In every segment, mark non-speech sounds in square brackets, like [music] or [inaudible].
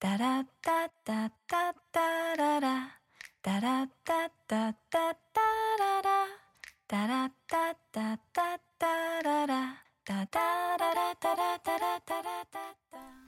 タラッタッタッタッララ。タラッタッタッタッタララ。タラッタッタッタッララ。タタララタラタラタラッタ。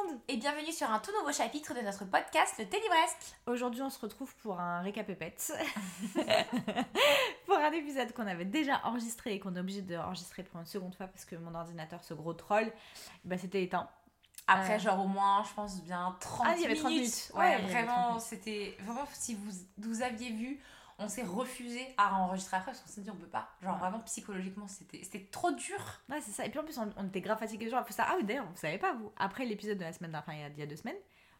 monde Et bienvenue sur un tout nouveau chapitre de notre podcast Le Thé Livresque Aujourd'hui, on se retrouve pour un récapépète. [laughs] pour un épisode qu'on avait déjà enregistré et qu'on est obligé d'enregistrer pour une seconde fois parce que mon ordinateur, ce gros troll, bah, c'était éteint. Après Euh. genre au moins je pense bien 30 Ah, il y avait 30 minutes. minutes. Ouais, Ouais, il y avait 30 vraiment minutes. c'était... Vraiment si vous, vous aviez vu, on s'est refusé à enregistrer après parce qu'on s'est dit on peut pas. Genre vraiment psychologiquement c'était c'était trop dur. Ouais, c'est ça. Et puis en plus, on, on était grave fatigués. Genre, ça. Ah oui, d'ailleurs, vous savez pas, vous. Après l'épisode de la semaine dernière, enfin, il y a- il y a deux semaines,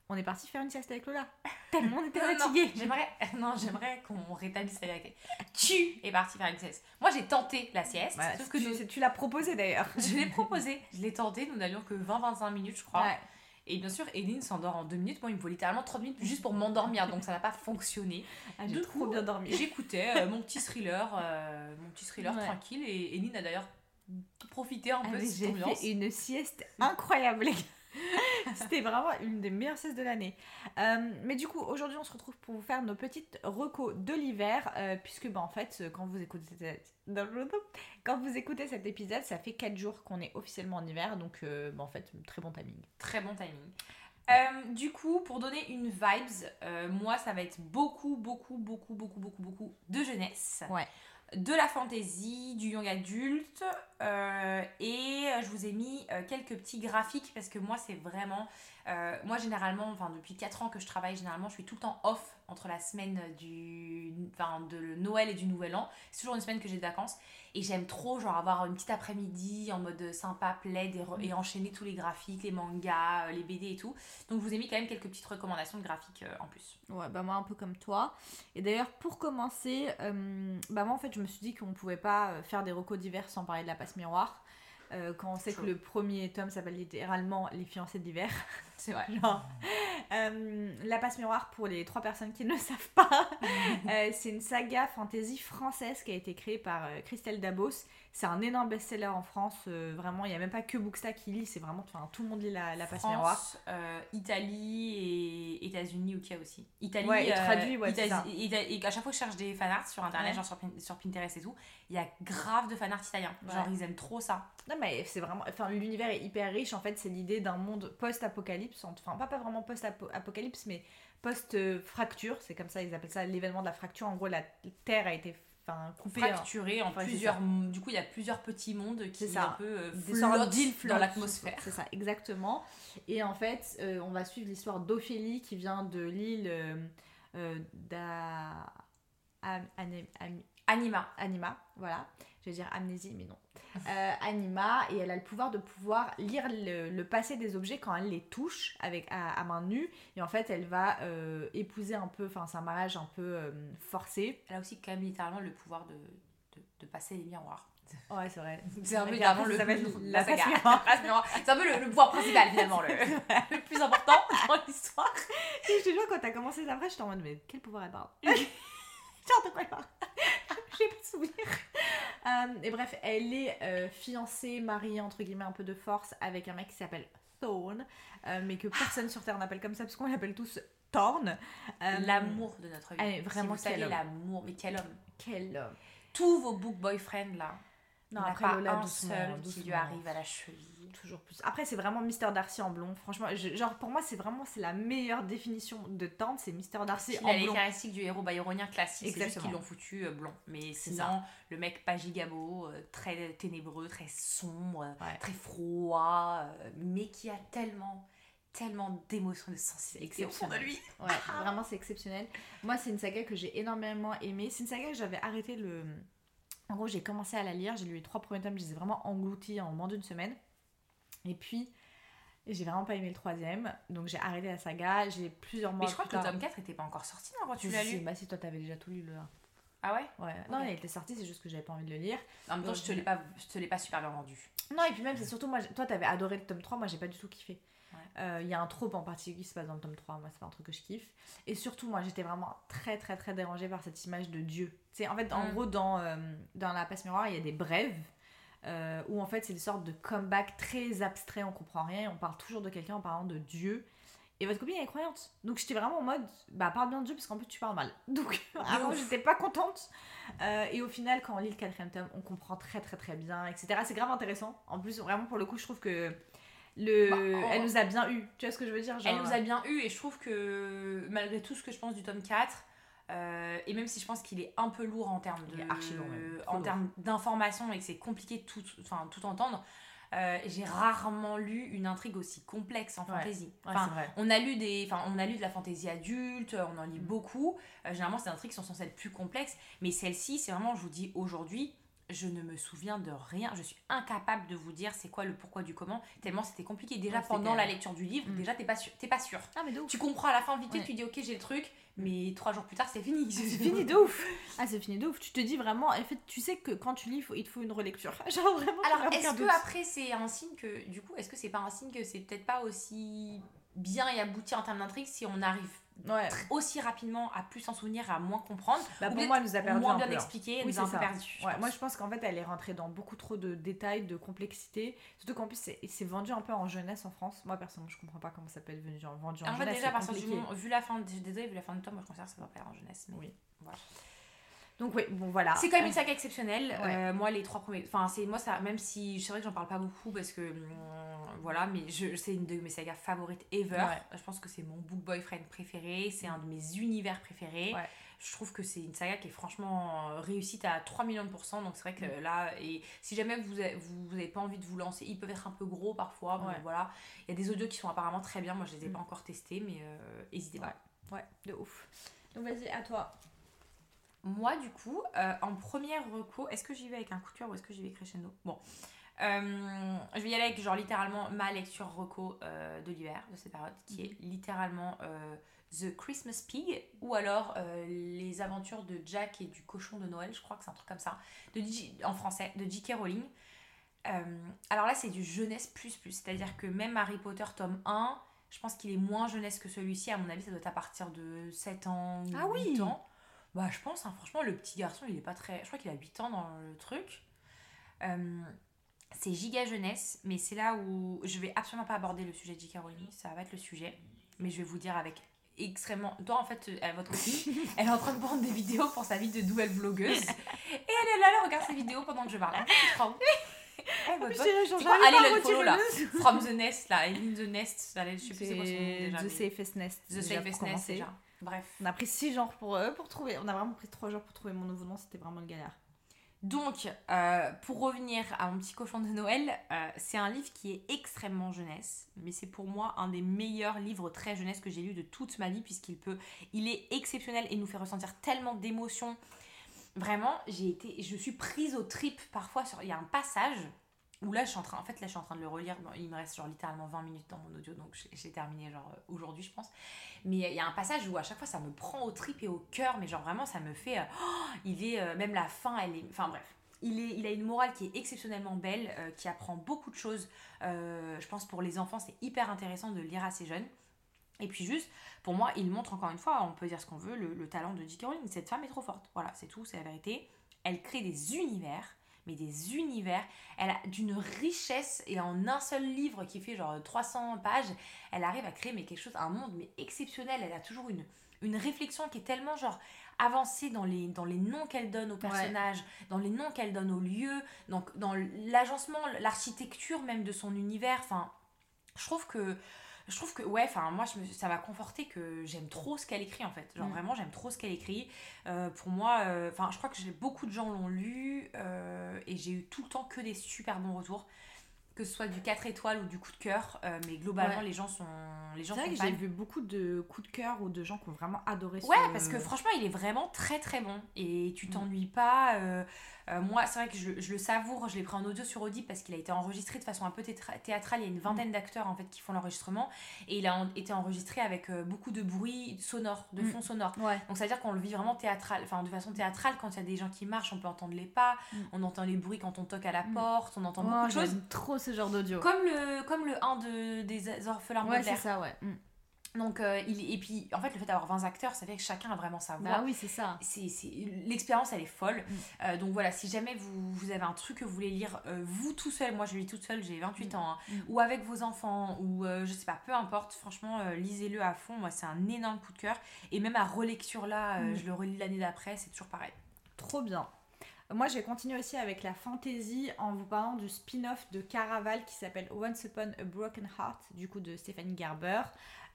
on est parti faire une sieste avec Lola. Tellement on était [laughs] fatigués. J'aimerais [laughs] non, j'aimerais qu'on rétablisse la vérité. Tu es parti faire une sieste. Moi j'ai tenté la sieste, Voilà, sauf que tu, nous- tu l'as proposé d'ailleurs. je l'ai [laughs] proposé, je l'ai tenté, nous n'avions que 20-25 minutes je crois. Ouais. Et bien sûr, Eline s'endort en deux minutes. Moi, il me faut littéralement 30 minutes juste pour m'endormir. Donc, ça n'a pas fonctionné. Ah, j'ai Du trop bien dormi. J'écoutais euh, mon petit thriller, euh, mon petit thriller Ouais. tranquille. Et Eline a d'ailleurs profité un Ah, peu de cette J'ai fait une sieste incroyable, les gars. [laughs] C'était vraiment une des meilleures siestes de l'année. Euh, mais du coup, aujourd'hui, on se retrouve pour vous faire nos petites recos de l'hiver, euh, puisque bah, en fait, quand vous écoutez cette- [laughs] quand vous écoutez cet épisode, ça fait 4 jours qu'on est officiellement en hiver, donc euh, bah, en fait, très bon timing. Très bon timing. Euh, du coup, pour donner une vibes, euh, moi, ça va être beaucoup, beaucoup, beaucoup, beaucoup, beaucoup, beaucoup de jeunesse. Ouais. De la fantaisie, du young adulte. euh, et je vous ai mis euh, quelques petits graphiques parce que moi, c'est vraiment. euh, moi, généralement, enfin, depuis 4 ans que je travaille, généralement, je suis tout le temps off entre la semaine du, enfin, de Noël et du Nouvel An. C'est toujours une semaine que j'ai de vacances. Et j'aime trop, genre, avoir une petite après-midi en mode sympa, plaid et, et enchaîner tous les graphiques, les mangas, euh, les BD et tout. Donc, je vous ai mis quand même quelques petites recommandations de graphiques euh, en plus. Ouais, bah moi un peu comme toi. Et d'ailleurs, pour commencer, euh, bah moi en fait, je me suis dit qu'on pouvait pas faire des recos d'hiver sans parler de la passe miroir. Euh, quand on sait que le premier tome s'appelle littéralement Les fiancés d'hiver. [laughs] C'est vrai. Genre, euh, la passe miroir, pour les trois personnes qui ne le savent pas, [laughs] euh, c'est une saga fantasy française qui a été créée par euh, Christelle Dabos. C'est un énorme best-seller en France. vraiment, il n'y a même pas que Booksta qui lit, c'est vraiment, enfin, tout le monde lit la, la passe miroir. France, euh, Italie et États-Unis, UK aussi. Italie, Ouais, et traduit, ouais, c'est Ita- ça. Et à chaque fois que je cherche des fanarts sur internet, Ouais. genre sur, Pin- sur Pinterest et tout, il y a grave de fanarts italiens. Ouais. Genre, ils aiment trop ça. Non mais c'est vraiment, enfin l'univers est hyper riche en fait, c'est l'idée d'un monde post-apocalypse, enfin pas, pas vraiment post-apocalypse mais post-fracture, c'est comme ça ils appellent ça l'événement de la fracture, en gros la Terre a été enfin, coupée en- Fracturé en c'est plusieurs. Du coup, il y a plusieurs petits mondes qui ça. un peu euh, flottent dans l'atmosphère. C'est ça, exactement. Et en fait, euh, on va suivre l'histoire d'Ophélie qui vient de l'île euh, euh, d'A... Am- Ané- Am- Anima. Anima, voilà. Je vais dire amnésie, mais non. [laughs] Euh, Anima, et elle a le pouvoir de pouvoir lire le, le passé des objets quand elle les touche avec, à, à main nue. Et en fait, elle va euh, épouser un peu, enfin, c'est un mariage un peu euh, forcé. Elle a aussi quand même littéralement le pouvoir de, de, de passer les miroirs. Ouais, c'est vrai. [laughs] C'est un peu [laughs] littéralement le, la saga. C'est un peu le, le pouvoir principal finalement, le, le plus important dans l'histoire. Et je te jure, quand t'as commencé la vraie, j'étais en mode, mais quel pouvoir elle parle Genre de quoi elle parle? J'ai pas de souvenir. [laughs] Euh, et bref, elle est euh, fiancée, mariée, entre guillemets, un peu de force, avec un mec qui s'appelle Thorn, euh, mais que personne sur Terre n'appelle comme ça, parce qu'on l'appelle tous Thorn. L'amour de notre vie. elle est vraiment si vous quel savez homme. l'amour, mais quel homme. Quel homme. Tous vos book boyfriends là. Non, après pas Lola, un doucement, seul qui lui arrive à la cheville. Toujours plus. Après, c'est vraiment Mister Darcy en blond. Franchement, je- genre pour moi, c'est vraiment c'est la meilleure définition de tante, c'est Mister Darcy Il en a les blond. caractéristiques du héros byronien classique, c'est juste qu'ils l'ont foutu euh, blond. Mais C'est sinon, le mec pas gigabo, euh, très ténébreux, très sombre, Ouais. très froid, euh, mais qui a tellement, tellement d'émotions, de sensibilité au fond de lui. Ouais, vraiment c'est exceptionnel. Moi c'est une saga que j'ai énormément aimée. C'est une saga que j'avais arrêté le... En gros j'ai commencé à la lire, j'ai lu les trois premiers tomes, je les ai vraiment engloutis en moins d'une semaine. Et puis j'ai vraiment pas aimé le troisième, donc j'ai arrêté la saga. J'ai plusieurs mois Mais je crois plus que le tome 4 était pas encore sorti non, quand tu l'as lu. Bah si toi t'avais déjà tout lu le 1. Ah ouais Ouais. Non, il était sorti, c'est juste que j'avais pas envie de le lire. En même temps, je te l'ai pas, je te l'ai pas super bien vendu. Non, et puis même, c'est surtout moi, toi t'avais adoré le tome 3, moi j'ai pas du tout kiffé. Ouais. Euh, Il y a un trope en particulier qui se passe dans le tome 3, moi c'est pas un truc que je kiffe. Et surtout, moi j'étais vraiment très très très dérangée par cette image de Dieu. C'est en fait, en Mm. gros, dans, euh, dans la passe miroir, il y a des brèves. euh, où en fait c'est des sortes de comeback très abstraits, on comprend rien, et on parle toujours de quelqu'un en parlant de Dieu. Et votre copine elle est croyante. Donc j'étais vraiment en mode, bah parle bien de Dieu parce qu'en plus tu parles mal. [laughs] Donc avant j'étais pas contente. Euh, et au final, quand on lit le quatrième tome, on comprend très très très bien, etc. C'est grave intéressant. En plus, vraiment pour le coup, je trouve que le... Bah, en- elle nous a bien eu. Tu vois ce que je veux dire Elle nous a bien eu et je trouve que malgré tout ce que je pense du tome 4, euh, et même si je pense qu'il est un peu lourd en termes de est archi lourd, même. Trop en termes d'information et que c'est compliqué de tout, enfin, tout entendre, euh, j'ai rarement lu une intrigue aussi complexe en Ouais. fantasy. Ouais, Enfin, vrai. on a lu des, enfin, on a lu de la fantaisie adulte, on en lit Mm. beaucoup. Euh, généralement, des intrigues sont censées être plus complexes, mais celle-ci, c'est vraiment, je vous dis aujourd'hui, je ne me souviens de rien. Je suis incapable de vous dire c'est quoi le pourquoi du comment. Tellement c'était compliqué. Déjà Ouais, pendant la lecture du livre, Mm. déjà t'es pas sûr, t'es pas sûr. Ah, mais de ouf. Tu comprends à la fin vite Ouais. tu dis ok j'ai le truc, mais trois jours plus tard c'est fini. C'est fini de ouf. [laughs] Ah, c'est fini de ouf. Tu te dis vraiment, en fait, tu sais que quand tu lis, il faut- il te faut une relecture. [laughs] Genre vraiment. Alors est-ce que après c'est un signe que du coup est-ce que c'est pas un signe que c'est peut-être pas aussi bien et abouti en termes d'intrigue si on arrive Ouais. aussi rapidement à plus s'en souvenir, à moins comprendre, Bah, ou pour moi, elle nous a perdu moins un bien peu. hein. expliqué, elle Oui, nous a un c'est peu ça. perdu. je Ouais, moi je pense qu'en fait elle est rentrée dans beaucoup trop de détails, de complexité. Surtout qu'en plus c'est vendu un peu en jeunesse en France. Moi personnellement je comprends pas comment ça peut être vendu en, vendu en En fait, jeunesse. déjà, vu la fin, désolé, vu la fin du temps, moi je considère que ça va pas être en jeunesse. Mais Oui. voilà. Donc oui, bon voilà. C'est quand même une saga exceptionnelle. Ouais. Euh, moi, les trois premiers. Enfin, c'est moi, ça, même si c'est vrai que j'en parle pas beaucoup parce que. hum, voilà, mais je, c'est une de mes sagas favorites ever. Ouais. Je pense que c'est mon book boyfriend préféré. C'est un de mes univers préférés. Ouais. Je trouve que c'est une saga qui est franchement euh, réussite à 3 millions de pourcents. Donc c'est vrai que Mm. là, et si jamais vous avez, vous, vous avez pas envie de vous lancer, ils peuvent être un peu gros parfois. voilà. Il y a des audios qui sont apparemment très bien. Moi, je les ai Mm. pas encore testés, mais euh, n'hésitez pas. Ouais, de ouf. Donc vas-y, à toi. Moi, du coup, euh, en première reco, est-ce que j'y vais avec un coup de cœur ou est-ce que j'y vais crescendo? Bon, Euh, je vais y aller avec genre littéralement ma lecture reco euh, de l'hiver, de cette période, qui est littéralement euh, The Christmas Pig ou alors Les aventures de Jack et du cochon de Noël, je crois que c'est un truc comme ça, de en français, de J.K. Rowling. Alors là, c'est du jeunesse plus plus, c'est-à-dire que même Harry Potter tome 1, je pense qu'il est moins jeunesse que celui-ci, à mon avis, ça doit être à partir de 7 ans ou Ah oui 8 ans. Bah, je pense, hein, franchement, le petit garçon, il est pas très. Je crois qu'il a 8 ans dans le truc. Euh, c'est giga jeunesse, mais c'est là où je vais absolument pas aborder le sujet de J.K. Rowling, ça va être le sujet, mais je vais vous dire avec extrêmement. Toi, en fait, elle, votre copine, [laughs] elle est en train de prendre des vidéos pour sa vie de nouvelle vlogueuse, et elle est là, elle regarde ses vidéos pendant que je parle. C'est trop. Eh, votre quoi Allez, le follow là. From the Nest, là, in the Nest, allez, je sais plus c'est quoi son nom C'est déjà. The mais- Safest Nest. The Safest Nest, déjà. Bref. On a pris 6 jours pour, euh, pour trouver. On a vraiment pris 3 jours pour trouver mon nouveau nom, c'était vraiment une galère. Donc, euh, pour revenir à mon petit cochon de Noël, euh, c'est un livre qui est extrêmement jeunesse, mais c'est pour moi un des meilleurs livres très jeunesse que j'ai lu de toute ma vie, puisqu'il peut, il est exceptionnel et nous fait ressentir tellement d'émotions. Vraiment, j'ai été, je suis prise aux tripes parfois. Sur, il y a un passage où là, je suis en train, fait, là, je suis en train de le relire. Il me reste genre littéralement 20 minutes dans mon audio, donc j'ai- terminé genre euh, aujourd'hui, je pense. Mais il y a un passage où à chaque fois, ça me prend aux tripes et au cœur, mais genre vraiment, ça me fait. euh, il est euh, même la fin elle est enfin bref il, est, a une morale qui est exceptionnellement belle qui apprend beaucoup de choses je pense pour les enfants c'est hyper intéressant de lire assez jeune et puis juste pour moi il montre encore une fois on peut dire ce qu'on veut le, le talent de J.K. Rowling cette femme est trop forte voilà c'est tout c'est la vérité elle crée des univers mais des univers. Elle a d'une richesse et en un seul livre qui fait genre 300 pages elle arrive à créer mais quelque chose un monde mais exceptionnel. Elle a toujours une une réflexion qui est tellement genre avancée dans les, dans les noms qu'elle donne aux personnages, dans les noms qu'elle donne aux lieux, donc dans l'agencement, l'architecture même de son univers. Enfin, je trouve que je trouve que ouais enfin moi je me- ça m'a conforté que j'aime trop ce qu'elle écrit en fait. Genre Mm. vraiment j'aime trop ce qu'elle écrit. Euh, pour moi euh, je crois que beaucoup de gens l'ont lu euh, et j'ai eu tout le temps que des super bons retours que ce soit du 4 étoiles ou du coup de cœur, euh, mais globalement Ouais. les gens sont les gens C'est vrai que j'ai vu beaucoup de coups de cœur ou de gens qui ont vraiment adoré ce Ouais, parce que franchement, il est vraiment très très bon et tu Mm. t'ennuies pas. euh, euh, moi, c'est vrai que je, je le savoure, je l'ai pris en audio sur Audible parce qu'il a été enregistré de façon un peu théâtrale. Il y a une vingtaine Mm. d'acteurs en fait qui font l'enregistrement et il a en- été enregistré avec beaucoup de bruit sonore, de Mm. fond sonore. Ouais. Donc ça veut dire qu'on le vit vraiment théâtral, enfin de façon théâtrale. Quand il y a des gens qui marchent, on peut entendre les pas, on entend les bruits quand on toque à la porte, on entend Oh, beaucoup de choses. trop ce genre d'audio. Comme le, comme le 1 de, des orphelins Ouais, c'est ça, ouais. Mm. Donc, euh, il, et puis, en fait, le fait d'avoir 20 acteurs, ça fait que chacun a vraiment sa voix Bah oui, c'est ça. c'est l'expérience elle est folle Mm. Euh, donc voilà si jamais vous, vous avez un truc que vous voulez lire euh, vous tout seul moi je lis toute seule j'ai 28 Mm. ans hein, Mm. ou avec vos enfants ou je sais pas peu importe franchement lisez-le à fond moi c'est un énorme coup de cœur et même à relecture là je le relis l'année d'après c'est toujours pareil Trop bien. Moi, je vais continuer aussi avec la fantasy en vous parlant du spin-off de Caraval qui s'appelle Once Upon a Broken Heart, du coup de Stéphanie Gerber.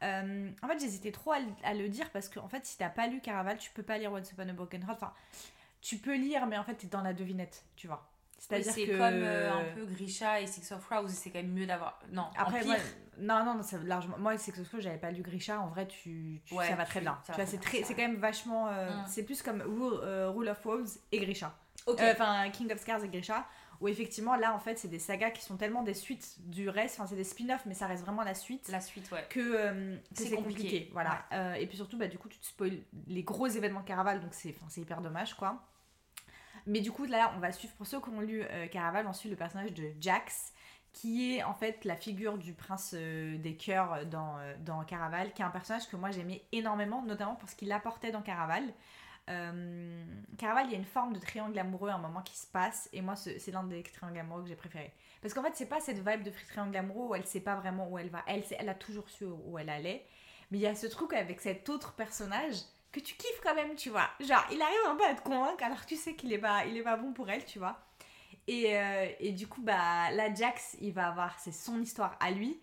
Euh, en fait, j'hésitais trop à, le- à le dire parce que, en fait, si t'as pas lu Caraval, tu peux pas lire Once Upon a Broken Heart. Enfin, tu peux lire, mais en fait, t'es dans la devinette, tu vois. C'est-à-dire c'est que. comme euh, un peu Grisha et Six of Crows c'est quand même mieux d'avoir non Après, non, non, non, ça, largement. Moi, que ce que j'avais pas lu Grisha. En vrai, tu, tu- Ouais, ça va très tu- bien. Tu vois, c'est très quand même vachement. euh, Mm. C'est plus comme Rule, Rule of Wolves et Grisha. Ok Euh, Enfin, King of Scars et Grisha. Où effectivement, là, en fait, c'est des sagas qui sont tellement des suites du reste. Enfin, c'est des spin-offs, mais ça reste vraiment la suite. la suite ouais Que, euh, que C'est compliqué. compliqué. Voilà. Euh, et puis surtout, bah, du coup, tu te spoil les gros événements de Caraval. Donc, c'est hyper dommage, quoi. Mais du coup, là, on va suivre, pour ceux qui ont lu euh, Caraval, on suit le personnage de Jax, qui est en fait la figure du prince des cœurs dans, dans Caraval, qui est un personnage que moi j'aimais énormément, notamment pour ce qu'il apportait dans Caraval. Euh, Caraval, il y a une forme de triangle amoureux à un moment qui se passe, et moi, ce- c'est l'un des triangles amoureux que j'ai préféré. Parce qu'en fait, c'est pas cette vibe de triangle amoureux où elle sait pas vraiment où elle va. Elle, elle a toujours su où elle allait. Mais il y a ce truc avec cet autre personnage que tu kiffes quand même, tu vois. Genre, il arrive un peu à te convaincre alors tu sais qu'il est pas, il est pas bon pour elle, tu vois. Et, euh, et du coup, bah, là, Jax, il va avoir, c'est son histoire à lui.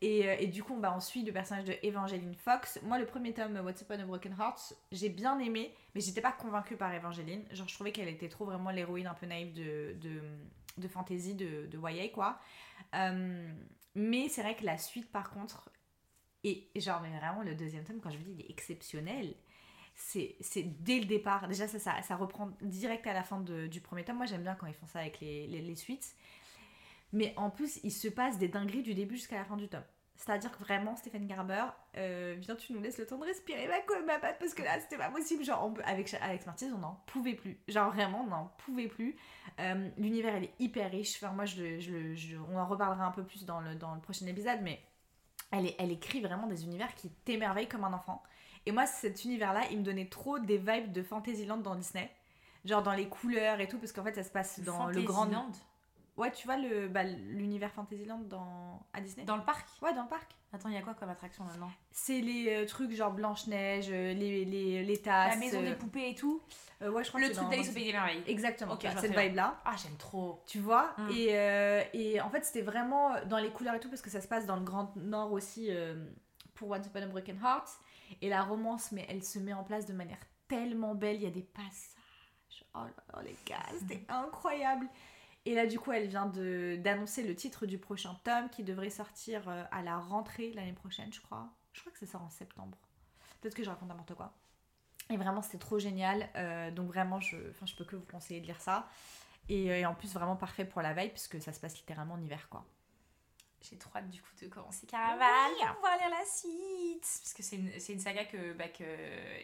Et, euh, et du coup, bah, on suit le personnage de Evangeline Fox. Moi, le premier tome, What's Upon a Broken Heart, j'ai bien aimé, mais j'étais pas convaincue par Evangeline. Genre, je trouvais qu'elle était trop vraiment l'héroïne un peu naïve de, de, de fantasy de, de YA, quoi. Euh, mais c'est vrai que la suite, par contre, et genre, mais vraiment, le deuxième tome, quand je vous dis, il est exceptionnel. C'est dès le départ. Déjà, ça, ça, ça reprend direct à la fin de- du premier tome. Moi, j'aime bien quand ils font ça avec les, les suites. Mais en plus, il se passe des dingueries du début jusqu'à la fin du tome. C'est-à-dire que vraiment, Stéphane Garber, euh, viens, tu nous laisses le temps de respirer ma, co- ma patte parce que là, c'était pas possible. Genre, on peut- avec Alex Martinez, on n'en pouvait plus. Genre, vraiment, on n'en pouvait plus. Euh, L'univers, il est hyper riche. Enfin, moi, je, je- on en reparlera un peu plus dans le, dans le prochain épisode, mais elle, est- elle écrit vraiment des univers qui t'émerveillent comme un enfant. Et moi, cet univers-là, il me donnait trop des vibes de Fantasyland dans Disney. Genre dans les couleurs et tout, parce qu'en fait, ça se passe dans le grand. Ouais, tu vois le bah, l'univers Fantasyland dans... à Disney dans le parc Ouais, dans le parc. attends il y a quoi comme attraction maintenant? C'est les euh, trucs genre Blanche-Neige, euh, les, les, les tasses. la maison euh, des poupées et tout? euh, ouais, je crois le que c'est truc d'Alice au pays des merveilles Exactement, Ok, cette bien. vibe-là. ah j'aime trop Tu vois Mm. et, euh, et en fait, c'était vraiment dans les couleurs et tout, parce que ça se passe dans le Grand Nord aussi euh, pour Once Upon a Broken Heart. Et la romance, mais elle se met en place de manière tellement belle. Il y a des passages. Oh là là, les gars, c'était incroyable. Et là, du coup, elle vient d'annoncer le titre du prochain tome qui devrait sortir euh, à la rentrée l'année prochaine, je crois. Je crois que ça sort en septembre. Peut-être que je raconte n'importe quoi. Et vraiment, c'était trop génial. Euh, donc, vraiment, je, enfin, je peux que vous conseiller de lire ça. Et, euh, et en plus, vraiment parfait pour la veille, puisque ça se passe littéralement en hiver, quoi. J'ai trop hâte du coup de commencer Caraval pour pouvoir lire la suite. Parce que c'est une, une saga que, bah, que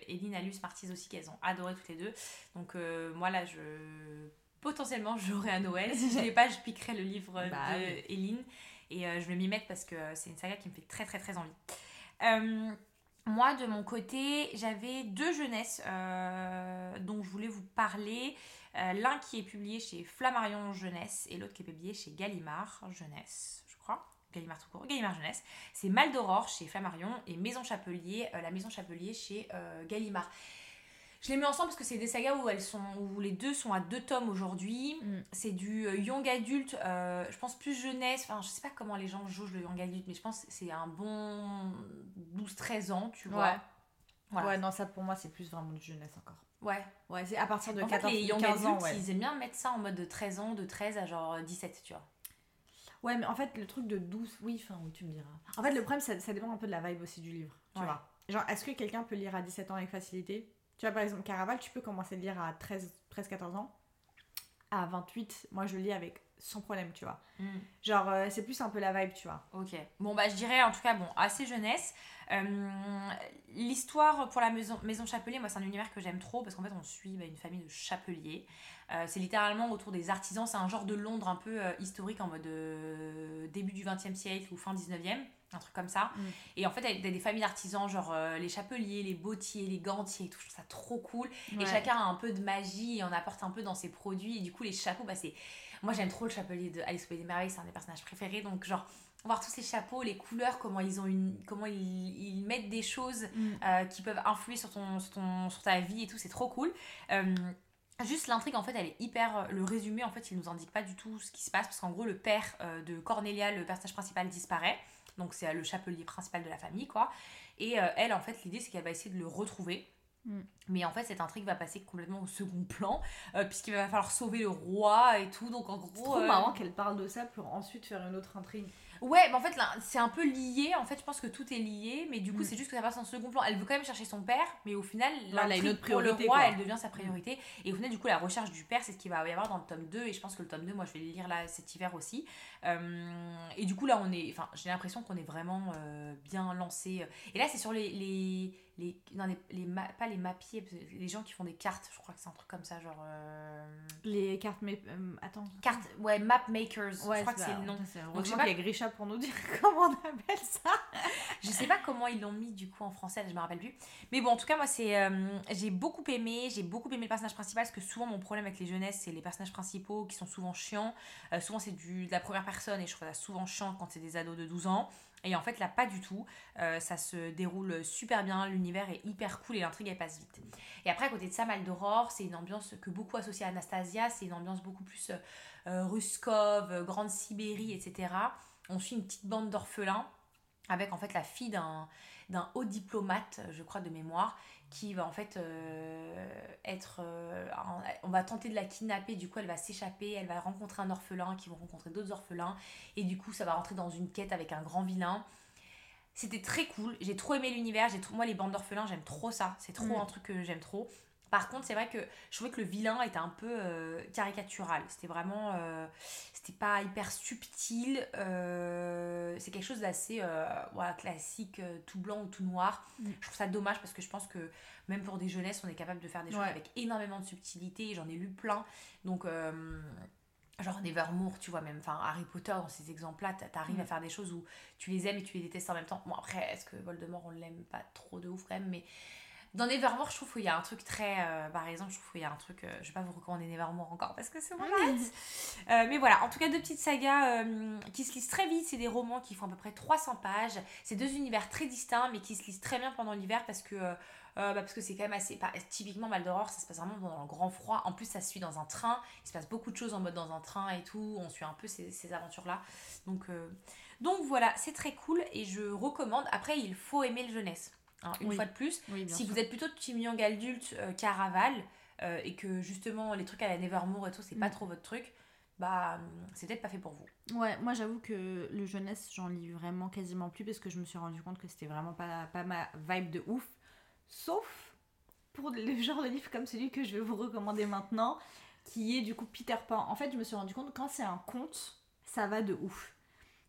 Eline a lu, Smarties aussi, qu'elles ont adoré toutes les deux. Donc euh, moi là, je potentiellement j'aurai à Noël. Si je [laughs] l'ai pas, je piquerai le livre Bah de oui. Eline. Et euh, je vais m'y mettre parce que c'est une saga qui me fait très très très envie. Euh, moi, de mon côté, j'avais deux jeunesses euh, dont je voulais vous parler. L'un qui est publié chez Flammarion Jeunesse et l'autre qui est publié chez Gallimard Jeunesse, je crois. Gallimard tout court, Gallimard Jeunesse. C'est Mal d'Aurore chez Flammarion et Maison Chapelier, la Maison Chapelier chez Gallimard. Je les mets ensemble parce que c'est des sagas où, elles sont, où les deux sont à deux tomes aujourd'hui. Mm. C'est du euh, young adulte, euh, je pense plus jeunesse. Enfin, je sais pas comment les gens jaugent le young adulte, mais je pense que c'est un bon 12-13 ans, tu vois. Ouais. Voilà. Ouais, non, ça pour moi, c'est plus vraiment de jeunesse encore. Ouais. Ouais, c'est à partir de En fait, 14 les young 15 ans, ouais. ils aiment bien mettre ça en mode de 13 ans, de 13 à genre 17, tu vois. Ouais, mais en fait, le truc de douce, oui, enfin, oui, tu me diras. En fait, le problème, ça, ça dépend un peu de la vibe aussi du livre, tu Ouais. vois. Genre, est-ce que quelqu'un peut lire à 17 ans avec facilité? Tu vois, par exemple, Caraval, tu peux commencer à lire à 13, 13 14 ans. À 28, moi, je lis avec sans problème, tu vois. Mm. Genre, euh, c'est plus un peu la vibe, tu vois. Ok. Bon, bah, je dirais en tout cas, bon, assez jeunesse. Euh, L'histoire pour la maison, maison Chapelier, moi, c'est un univers que j'aime trop parce qu'en fait, on suit bah, une famille de chapeliers. Euh, c'est littéralement autour des artisans. C'est un genre de Londres un peu euh, historique en mode début du 20e siècle ou fin 19e. Un truc comme ça. Mm. Et en fait, il y a des familles d'artisans, genre euh, les chapeliers, les bottiers, les gantiers et tout. Je trouve ça trop cool. Et chacun a un peu de magie et on apporte un peu dans ses produits. Et du coup, les chapeaux, bah, c'est. Moi, j'aime trop le chapelier de Alice au Pays des Merveilles, c'est un des personnages préférés. Donc, genre, voir tous ces chapeaux, les couleurs, comment ils ont une. Comment ils, ils mettent des choses Mm. euh, qui peuvent influer sur, ton, sur, ton, sur ta vie et tout, c'est trop cool. Euh, Juste l'intrigue en fait elle est hyper le résumé en fait il nous indique pas du tout ce qui se passe parce qu'en gros le père euh, de Cornelia le personnage principal disparaît donc c'est euh, le chapelier principal de la famille quoi et euh, elle en fait l'idée c'est qu'elle va essayer de le retrouver Mm. mais en fait cette intrigue va passer complètement au second plan euh, puisqu'il va falloir sauver le roi et tout donc en C'est gros trop euh, marrant qu'elle parle de ça pour ensuite faire une autre intrigue. Ouais, mais en fait, c'est un peu lié. En fait, je pense que tout est lié, mais du coup, Mm. c'est juste que ça passe en second plan. Elle veut quand même chercher son père, mais au final, une pour le roi, quoi. elle devient sa priorité. Et au final, du coup, la recherche du père, c'est ce qu'il va y avoir dans le tome 2. Et je pense que le tome 2, moi, je vais le lire là cet hiver aussi. Euh, et du coup, là, on est. Enfin, j'ai l'impression qu'on est vraiment euh, bien lancé. Et là, c'est sur les. les les, non, les, les ma- pas les mapiers, les gens qui font des cartes, je crois que c'est un truc comme ça, genre. euh, Les cartes, mais. euh, attends. cartes, ouais, map makers, je crois que c'est le nom. C'est je sais heureusement pas- qu'il y a Grisha pour nous dire [laughs] comment on appelle ça. [laughs] Je sais pas comment ils l'ont mis du coup en français, je me rappelle plus. Mais bon, en tout cas, moi, c'est, euh, j'ai beaucoup aimé, j'ai beaucoup aimé le personnage principal parce que souvent mon problème avec les jeunesses, c'est les personnages principaux qui sont souvent chiants. Souvent, c'est du, de la première personne et je trouve ça souvent chiant quand c'est des ados de 12 ans. Et en fait, là, pas du tout. Euh, ça se déroule super bien, l'univers est hyper cool et l'intrigue elle passe vite. Et après, à côté de ça, Mal d'Aurore, c'est une ambiance que beaucoup associe à Anastasia, c'est une ambiance beaucoup plus euh, euh, Ruskov, euh, Grande Sibérie, etc. On suit une petite bande d'orphelins avec en fait la fille d'un haut diplomate, je crois de mémoire, qui va en fait euh, être... euh, on va tenter de la kidnapper, du coup elle va s'échapper, elle va rencontrer un orphelin, qui vont rencontrer d'autres orphelins, et du coup ça va rentrer dans une quête avec un grand vilain. C'était très cool, j'ai trop aimé l'univers, j'ai trop... moi les bandes d'orphelins j'aime trop ça, c'est trop Mm. un truc que j'aime trop. Par contre, c'est vrai que je trouvais que le vilain était un peu euh, caricatural. C'était vraiment. euh, c'était pas hyper subtil. euh, c'est quelque chose d'assez voilà, classique, tout blanc ou tout noir. Mm. Je trouve ça dommage parce que je pense que même pour des jeunesses, on est capable de faire des choses Ouais. avec énormément de subtilité. J'en ai lu plein. Donc. Genre Nevermore, tu vois, même, enfin Harry Potter, dans ces exemples-là, t'a- t'arrives Mm. à faire des choses où tu les aimes et tu les détestes en même temps. Bon, après, est-ce que Voldemort, on l'aime pas trop de ouf quand même, mais dans Nevermore, je trouve qu'il y a un truc très. euh, par exemple, je trouve qu'il y a un truc. euh, je vais pas vous recommander Nevermore encore parce que c'est mon euh, mais voilà, en tout cas, deux petites sagas euh, qui se lisent très vite. C'est des romans qui font à peu près 300 pages. C'est deux univers très distincts, mais qui se lisent très bien pendant l'hiver parce que. euh, bah, parce que c'est quand même assez. typiquement, Mal d'Aurore, ça se passe vraiment pendant le grand froid. En plus, ça se suit dans un train. Il se passe beaucoup de choses en mode dans un train et tout. On suit un peu ces, ces aventures-là. Donc, euh, donc voilà, c'est très cool et je recommande. Après, il faut aimer le jeunesse. Hein, une Oui. fois de plus. Oui, Si sûr. vous êtes plutôt team young adulte, euh, Caraval, euh, et que justement les trucs à la Nevermore et tout, c'est pas Mm. trop votre truc, bah hum, c'est peut-être pas fait pour vous. Ouais, moi j'avoue que le jeunesse, j'en lis vraiment quasiment plus parce que je me suis rendu compte que c'était vraiment pas, pas ma vibe de ouf. Sauf pour le [laughs] genre de livre comme celui que je vais vous recommander maintenant, qui est du coup Peter Pan. En fait, je me suis rendu compte que quand c'est un conte, ça va de ouf.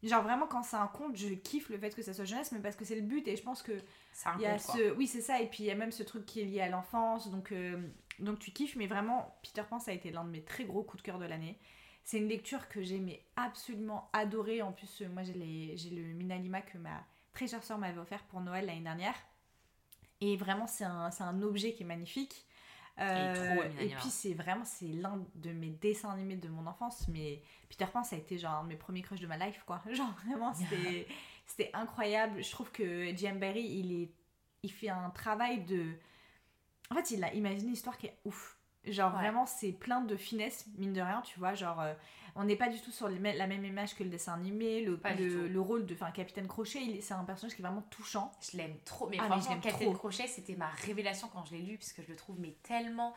Genre vraiment quand c'est un conte, je kiffe le fait que ça soit jeunesse, mais parce que c'est le but et je pense que C'est un y a ce oui c'est ça et puis il y a même ce truc qui est lié à l'enfance donc euh, donc tu kiffes mais vraiment Peter Pan ça a été l'un de mes très gros coups de cœur de l'année. C'est une lecture que j'ai mais absolument adorée. En plus moi j'ai les j'ai le Minalima que ma très chère soeur m'avait offert pour Noël l'année dernière. Et vraiment c'est un, c'est un objet qui est magnifique Euh, et puis c'est vraiment c'est l'un de mes dessins animés de mon enfance mais Peter Pan ça a été genre un de mes premiers crushs de ma life quoi. [laughs] Genre vraiment c'était [laughs] c'était incroyable. Je trouve que J.M. Barry il est il fait un travail de en fait il a imaginé une histoire qui est ouf genre Ouais. vraiment c'est plein de finesse mine de rien tu vois genre euh, on n'est pas du tout sur les la même image que le dessin animé le, le, rôle de enfin Capitaine Crochet c'est un personnage qui est vraiment touchant Je l'aime trop, mais Ah, mais je franchement, l'aime Captain trop. Crochet, c'était ma révélation quand je l'ai lu, parce que je le trouve mais tellement,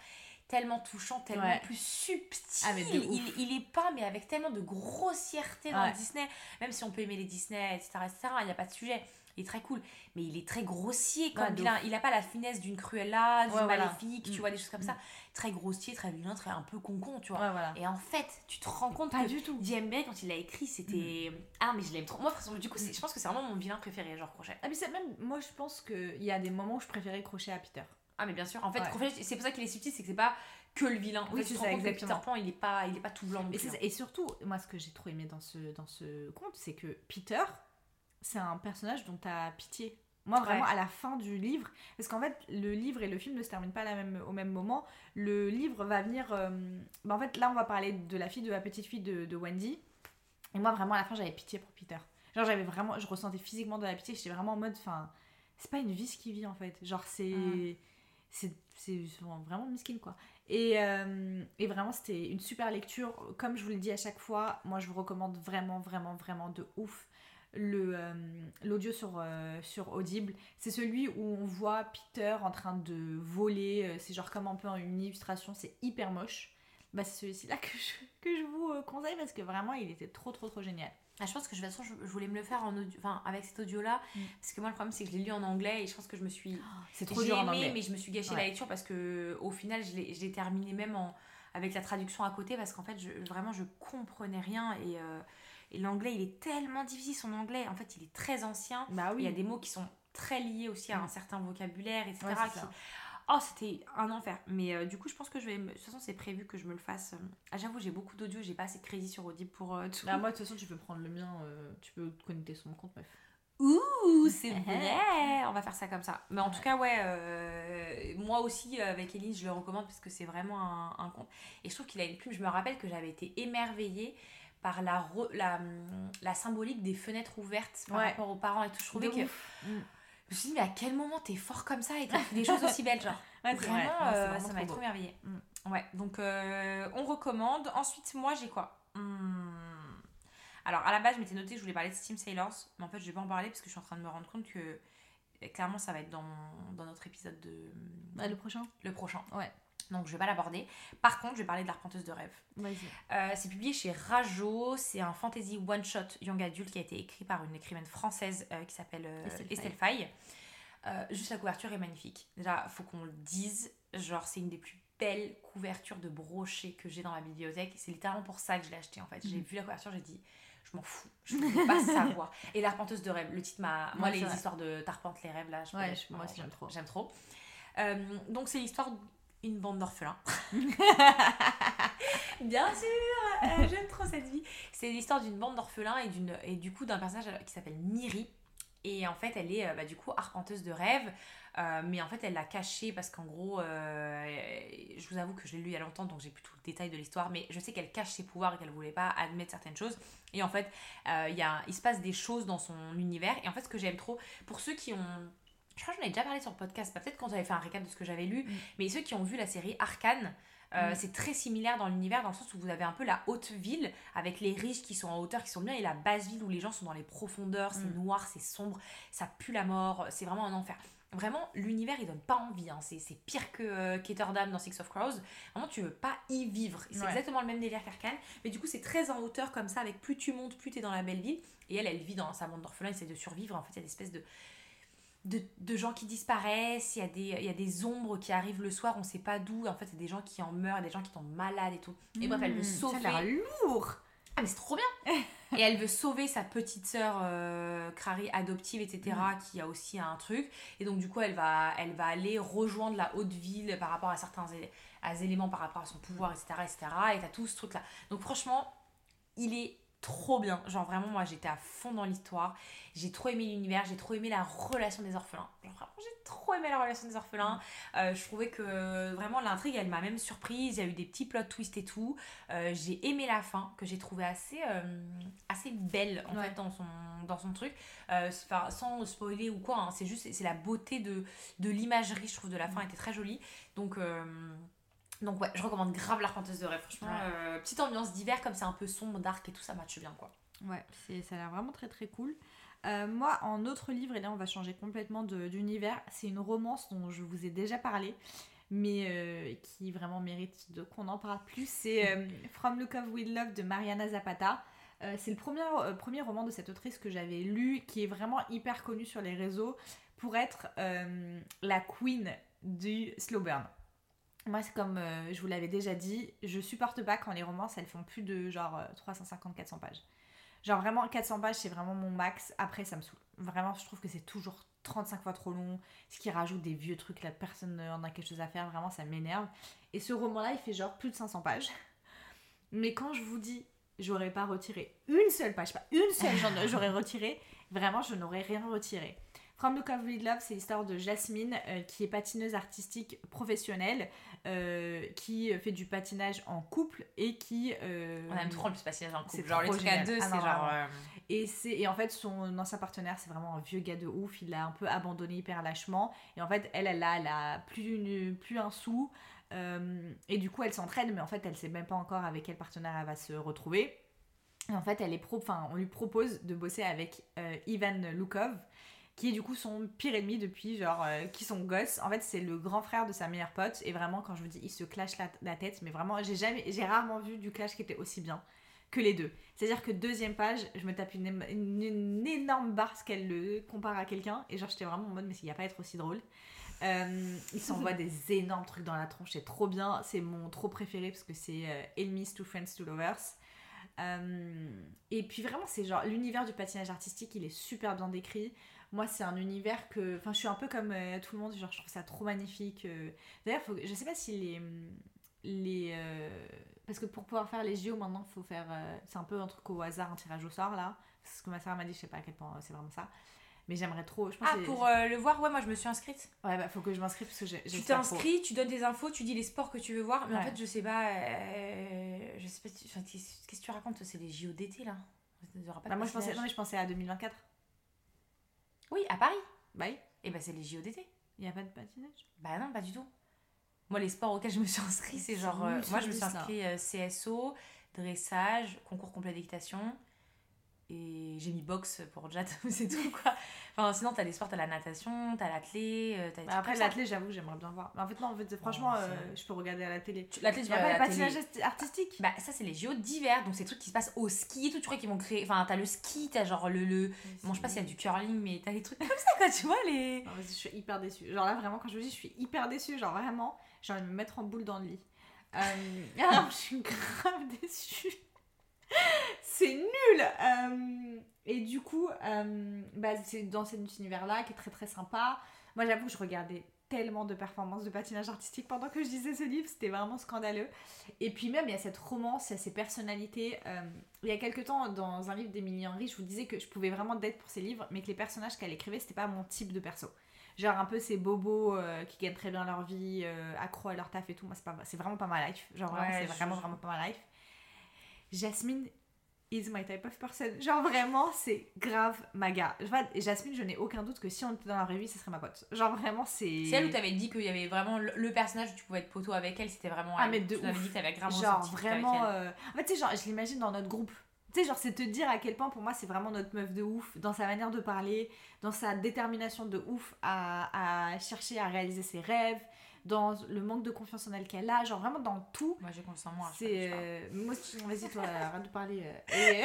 tellement touchant, tellement Ouais. plus subtil. Ah, mais il, il est peint, mais avec tellement de grossièreté dans Ouais. Disney. Même si on peut aimer les Disney, etc., etc., il n'y a pas de sujet. Il est très cool, mais il est très grossier comme Ouais. Il n'a pas la finesse d'une Cruella, d'une voilà. Maléfique, tu Mm. vois, des choses comme Mm. ça. Très grossier, très vilain, très un peu concon, tu vois. Ouais, voilà. Et en fait, tu te rends compte Pas que du tout. DMB, quand il l'a écrit, c'était. Ah, mais je l'aime trop. Moi, façon, du coup, c'est- je pense que c'est vraiment mon vilain préféré, genre Crochet. Ah, mais c'est même, moi je pense qu'il y a des moments où je préférais Crochet à Peter. Ah, mais bien sûr. En fait, Ouais. Crochet, c'est pour ça qu'il est subtil, c'est que c'est pas que le vilain. En Oui, fait, tu te rends compte que exactement. Peter Pan, il est pas, il est pas tout blanc. Et, c'est- hein. et surtout, moi ce que j'ai trop aimé dans ce, dans ce conte, c'est que Peter, c'est un personnage dont tu as pitié. Moi vraiment Ouais. à la fin du livre, parce qu'en fait le livre et le film ne se terminent pas à la même, au même moment. Le livre va venir... euh, bah, en fait là on va parler de la fille, de la petite fille de, de Wendy. Et moi vraiment à la fin j'avais pitié pour Peter. Genre j'avais vraiment, je ressentais physiquement de la pitié, j'étais vraiment en mode, enfin, c'est pas une vie ce qu'il vit en fait. Genre c'est... Mm. C'est c'est vraiment miskin quoi. Et, euh, et vraiment, c'était une super lecture. Comme je vous le dis à chaque fois, moi je vous recommande vraiment, vraiment, vraiment de ouf euh, l'audio sur, euh, sur Audible. C'est celui où on voit Peter en train de voler. Euh, C'est genre comme un peu une illustration, c'est hyper moche. Bah, c'est celui-ci là que je, que je vous conseille parce que vraiment il était trop, trop, trop génial. Ah, je pense que de toute façon, je, voulais me le faire en audio, enfin, avec cet audio-là. Mm. Parce que moi, le problème, c'est que je l'ai lu en anglais et je pense que je me suis. C'est trop en aimé, anglais. mais je me suis gâché Ouais. la lecture parce que au final, je l'ai je l'ai terminé même en, avec la traduction à côté parce qu'en fait, je, vraiment, je comprenais rien et, euh, et l'anglais, il est tellement difficile. Son anglais, en fait, il est très ancien. Bah oui. Il y a des mots qui sont très liés aussi à Mm. un certain vocabulaire, etc. Ouais, qui-. Oh, c'était un enfer. Mais euh, du coup, je pense que je vais. me- De toute façon, c'est prévu que je me le fasse. euh. Ah, J'avoue, j'ai beaucoup d'audio, j'ai pas assez de crédit sur Audible pour euh, tout. Bah, moi de toute façon, tu peux prendre le mien, euh, tu peux te connecter sur mon compte, meuf. Ouh, [laughs] c'est vrai On va faire ça comme ça. Mais en tout cas, ouais, euh, moi aussi, euh, avec Elise, je le recommande parce que c'est vraiment un, un conte. Et je trouve qu'il a une plume. Je me rappelle que j'avais été émerveillée par la, re- la, hum, la symbolique des fenêtres ouvertes par Ouais. rapport aux parents et tout. Je trouvais De que... ouf. Mm. Je me suis dit, mais à quel moment t'es fort comme ça et t'as fait des choses aussi belles, genre? [laughs] Ouais, vrai. Vraiment, c'est euh, vraiment ça m'a trop. Mm. Ouais, donc euh, on recommande. Ensuite, moi, j'ai quoi? Alors, à la base, je m'étais noté que je voulais parler de Steam Sailors, mais en fait, je vais pas en parler parce que je suis en train de me rendre compte que euh, clairement, ça va être dans, dans notre épisode de Ah, le prochain le prochain. Ouais. Donc, je vais pas l'aborder. Par contre, je vais parler de l'Arpenteuse de rêve. Euh, c'est publié chez Rajo. C'est un fantasy one-shot young adulte qui a été écrit par une écrivaine française euh, qui s'appelle euh, Estelle Faye. Juste la couverture est magnifique. Déjà, faut qu'on le dise. Genre, c'est une des plus belles couvertures de brochets que j'ai dans ma bibliothèque. C'est littéralement pour ça que je l'ai acheté en fait. J'ai Mhm. vu la couverture, j'ai dit, je m'en fous. Je ne veux pas [laughs] savoir. Et l'Arpenteuse de rêve, le titre m'a. Moi, Ouais, les histoires de Tarpente les rêves là, je Ouais, moi aussi, j'aime trop. J'aime trop. Euh, donc, c'est l'histoire d'une bande d'orphelins. [laughs] Bien sûr, euh, j'aime trop cette vie. C'est l'histoire d'une bande d'orphelins et, d'une, et du coup d'un personnage qui s'appelle Miri. Et en fait, elle est euh, bah, du coup arpenteuse de rêves. Euh, mais en fait, elle l'a caché parce qu'en gros, euh, je vous avoue que je l'ai lu il y a longtemps, donc j'ai plus tout le détail de l'histoire. Mais je sais qu'elle cache ses pouvoirs et qu'elle voulait pas admettre certaines choses. Et en fait, euh, il y a, il se passe des choses dans son univers. Et en fait, ce que j'aime trop, pour ceux qui ont. Je crois que j'en ai déjà parlé sur le podcast, peut-être quand j'avais fait un récap de ce que j'avais lu, Mm. mais ceux qui ont vu la série Arcane, euh, Mm. c'est très similaire dans l'univers, dans le sens où vous avez un peu la haute ville avec les riches qui sont en hauteur, qui sont bien, et la basse ville où les gens sont dans les profondeurs, c'est Mm. noir, c'est sombre, ça pue la mort, c'est vraiment un enfer. Vraiment, l'univers il donne pas envie, hein. c'est pire que euh, Ketterdam dans Six of Crows. Vraiment, tu veux pas y vivre. C'est Ouais. exactement le même délire qu'Arcane, mais du coup, c'est très en hauteur comme ça, avec plus tu montes, plus t'es dans la belle ville. Et elle, elle vit dans sa bande d'orphelins, elle essaie de survivre. En fait, il y a des espèces de, de, de gens qui disparaissent, il y, a des, il y a des ombres qui arrivent le soir, on sait pas d'où. En fait, c'est des gens qui en meurent, des gens qui tombent malades et tout. Et bref, elle veut Mmh, sauver. Ça a lourd. Ah, mais c'est trop bien! [laughs] et elle veut sauver sa petite sœur euh, Crary adoptive, etc., qui a aussi un truc. Et donc, du coup, elle va, elle va aller rejoindre la haute ville par rapport à certains à éléments, par rapport à son pouvoir, etc., etc. Et t'as tout ce truc-là. Donc, franchement, il est trop bien. Genre, vraiment, moi, j'étais à fond dans l'histoire. J'ai trop aimé l'univers, j'ai trop aimé la relation des orphelins. Genre, vraiment, j'ai trop aimé la relation des orphelins. Euh, je trouvais que vraiment l'intrigue, elle m'a même surprise. Il y a eu des petits plot twists et tout. Euh, j'ai aimé la fin, que j'ai trouvé assez, euh, assez belle en Ouais. fait dans son, dans son truc. Enfin, sans spoiler ou quoi, hein, c'est juste c'est la beauté de, de l'imagerie, je trouve, de la fin était très jolie. Donc. Donc ouais, je recommande grave l'Arpenteuse de rêve. Franchement, Ouais. euh, petite ambiance d'hiver comme c'est un peu sombre, dark et tout, ça matche bien quoi. Ouais, c'est, ça a l'air vraiment très très cool. Euh, moi, en autre livre, et là on va changer complètement d'univers, c'est une romance dont je vous ai déjà parlé. mais euh, qui vraiment mérite qu'on en parle plus. C'est [laughs] From Look of With Love de Mariana Zapata. Euh, c'est le premier, euh, premier roman de cette autrice que j'avais lu, qui est vraiment hyper connu sur les réseaux pour être euh, la queen du slow burn. Moi, c'est comme euh, je vous l'avais déjà dit, je supporte pas quand les romances elles font plus de genre 350-400 pages. Genre vraiment 400 pages, c'est vraiment mon max. Après, ça me saoule. Vraiment, je trouve que c'est toujours 35 fois trop long. Ce qui rajoute des vieux trucs, là, personne n'en a quelque chose à faire. Vraiment, ça m'énerve. Et ce roman-là, il fait genre plus de 500 pages. [laughs] Mais quand je vous dis, j'aurais pas retiré une seule page, pas une seule, [laughs] j'aurais retiré, vraiment, je n'aurais rien retiré. From the Cover with Love, c'est l'histoire de Jasmine, euh, qui est patineuse artistique professionnelle, euh, qui fait du patinage en couple et qui. euh, On aime trop le patinage en c'est couple. Genre les trucs à génial. deux, Ah c'est genre. Et, c'est, et en fait, son ancien partenaire, c'est vraiment un vieux gars de ouf. Il l'a un peu abandonné hyper lâchement. Et en fait, elle, elle a, elle a plus, une- plus un sou. Et du coup, elle s'entraîne, mais en fait, elle sait même pas encore avec quel partenaire elle va se retrouver. Et en fait, elle est pro, on lui propose de bosser avec Ivan Lukov, qui est du coup son pire ennemi depuis, genre, euh, qui sont gosses. En fait, c'est le grand frère de sa meilleure pote. Et vraiment, quand je vous dis, ils se clashent la, tête, mais vraiment, j'ai jamais, j'ai rarement vu du clash qui était aussi bien que les deux. C'est-à-dire que deuxième page, je me tape une, énorme barre parce qu'elle le compare à quelqu'un. Et genre, j'étais vraiment en mode, mais il n'y a pas à être aussi drôle. Euh, il s'envoie des énormes trucs dans la tronche, c'est trop bien. C'est mon trop préféré parce que c'est euh, Enemies to Friends to Lovers. Euh, et puis vraiment, c'est genre l'univers du patinage artistique, il est super bien décrit. Moi, c'est un univers que. Enfin, je suis un peu comme euh, tout le monde, genre, je trouve ça trop magnifique. euh. D'ailleurs, faut... je sais pas si les. les euh, Parce que pour pouvoir faire les JO, maintenant, il faut faire. C'est un peu un truc au hasard, un tirage au sort, là. C'est ce que ma soeur m'a dit, je sais pas à quel point c'est vraiment ça. Mais j'aimerais trop. Je pense Ah, que- pour le voir, ouais, moi je me suis inscrite. Ouais, bah, faut que je m'inscrive parce que j'ai. Tu trop. t'inscris, tu donnes des infos, tu dis les sports que tu veux voir, mais en fait, je sais pas. je sais pas. enfin, Qu'est-ce que tu racontes C'est les JO d'été là? Pas Bah, moi, je pensais... Non, mais je pensais à 2024. Oui, à Paris. Bah oui, Et bah, c'est les JO d'été. il y a pas de patinage? Bah non, pas du tout. Moi, les sports auxquels je me suis inscrite, c'est genre. euh, moi, je me suis inscrite euh, CSO, dressage, concours complet d'équitation. Et j'ai mis boxe pour Jad, [laughs] c'est tout quoi. Enfin, sinon, t'as les sports, t'as la natation, t'as l'athlé, euh, Bah, après, l'athlé, j'avoue, j'aimerais bien voir. Mais en fait, non, en fait, franchement, c'est- euh, je peux regarder à la télé. L'athlé, tu pas télé. patinage artistique Bah ça c'est les JO d'hiver, donc c'est des trucs qui se passent au ski et tout, tu crois qu'ils vont créer... Enfin t'as le ski, t'as genre le... le... Bon je sais pas s'il y a du curling, mais t'as des trucs comme ça quoi, tu vois les... Non, je suis hyper déçue. Genre là, vraiment, quand je vous dis, je suis hyper déçue. Genre vraiment, j'ai envie de me mettre en boule dans le lit. Euh, ah, [laughs] je suis grave déçue. [laughs] C'est nul Euh, Et du coup, euh, bah, c'est dans cet univers-là qui est très très sympa. Moi, j'avoue, je regardais tellement de performances de patinage artistique pendant que je lisais ce livre, c'était vraiment scandaleux. Et puis même, il y a cette romance, il y a ces personnalités. Euh, il y a quelques temps, dans un livre d'Émilie Henry, je vous disais que je pouvais vraiment d'être pour ces livres, mais que les personnages qu'elle écrivait, c'était pas mon type de perso. Genre un peu ces bobos euh, qui gagnent très bien leur vie, euh, accro à leur taf et tout. Moi, c'est, pas, c'est vraiment pas ma life. Genre vraiment, c'est je- vraiment, vraiment pas ma life. Jasmine is my type of person. Genre vraiment, c'est grave ma gars. Jasmine, je n'ai aucun doute que si on était dans la vraie vie, ce serait ma pote. Genre vraiment, c'est. C'est elle où t'avais dit qu'il y avait vraiment le, personnage où tu pouvais être poteau avec elle, c'était vraiment Ah, elle. mais de Tu ouf. dit que t'avais grave Genre avec vraiment. elle. euh, En fait, tu sais, genre, je l'imagine dans notre groupe. Tu sais, genre, c'est te dire à quel point pour moi, c'est vraiment notre meuf de ouf, dans sa manière de parler, dans sa détermination de ouf à, à chercher à réaliser ses rêves, dans le manque de confiance en elle qu'elle a, genre vraiment dans tout. Moi j'ai confiance en moi. C'est. euh, moi, aussi, vas-y, toi, [laughs] arrête de parler. euh. Et,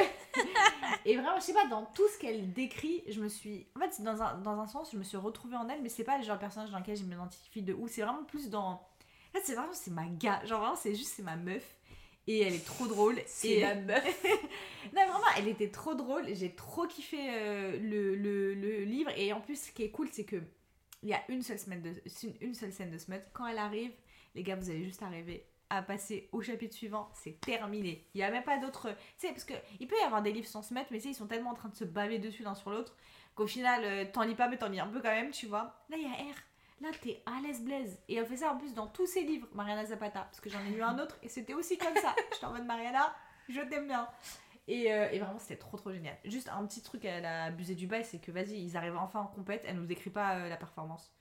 [laughs] et vraiment, je sais pas, dans tout ce qu'elle décrit, je me suis. En fait, dans un, dans un sens, je me suis retrouvée en elle, mais c'est pas le genre de personnage dans lequel je m'identifie de ouf. C'est vraiment plus dans. En fait, c'est vraiment, c'est ma gars. Genre, vraiment, c'est juste, c'est ma meuf. Et elle est trop drôle. [laughs] C'est et... ma meuf. non, vraiment, elle était trop drôle. J'ai trop kiffé euh, le, le, le livre. Et en plus, ce qui est cool, c'est que il y a une seule, semaine de, une, une seule scène de Smut. Quand elle arrive, les gars, vous avez juste à rêver à passer au chapitre suivant. C'est terminé. Il n'y a même pas d'autre. Tu sais, parce qu'il peut y avoir des livres sans Smut, mais tu sais, ils sont tellement en train de se baver dessus l'un sur l'autre qu'au final, euh, t'en lis pas, mais t'en lis un peu quand même, tu vois. Là, il y a R. Là, t'es à l'aise blaise. Et elle fait ça en plus dans tous ses livres, Mariana Zapata. Parce que j'en ai lu un autre et c'était aussi comme ça. J'étais en mode Mariana, je t'aime bien. Et, euh, et vraiment, c'était trop trop génial. Juste un petit truc, elle a abusé du bail, c'est que vas-y, ils arrivent enfin en compète, elle nous écrit pas euh, la performance.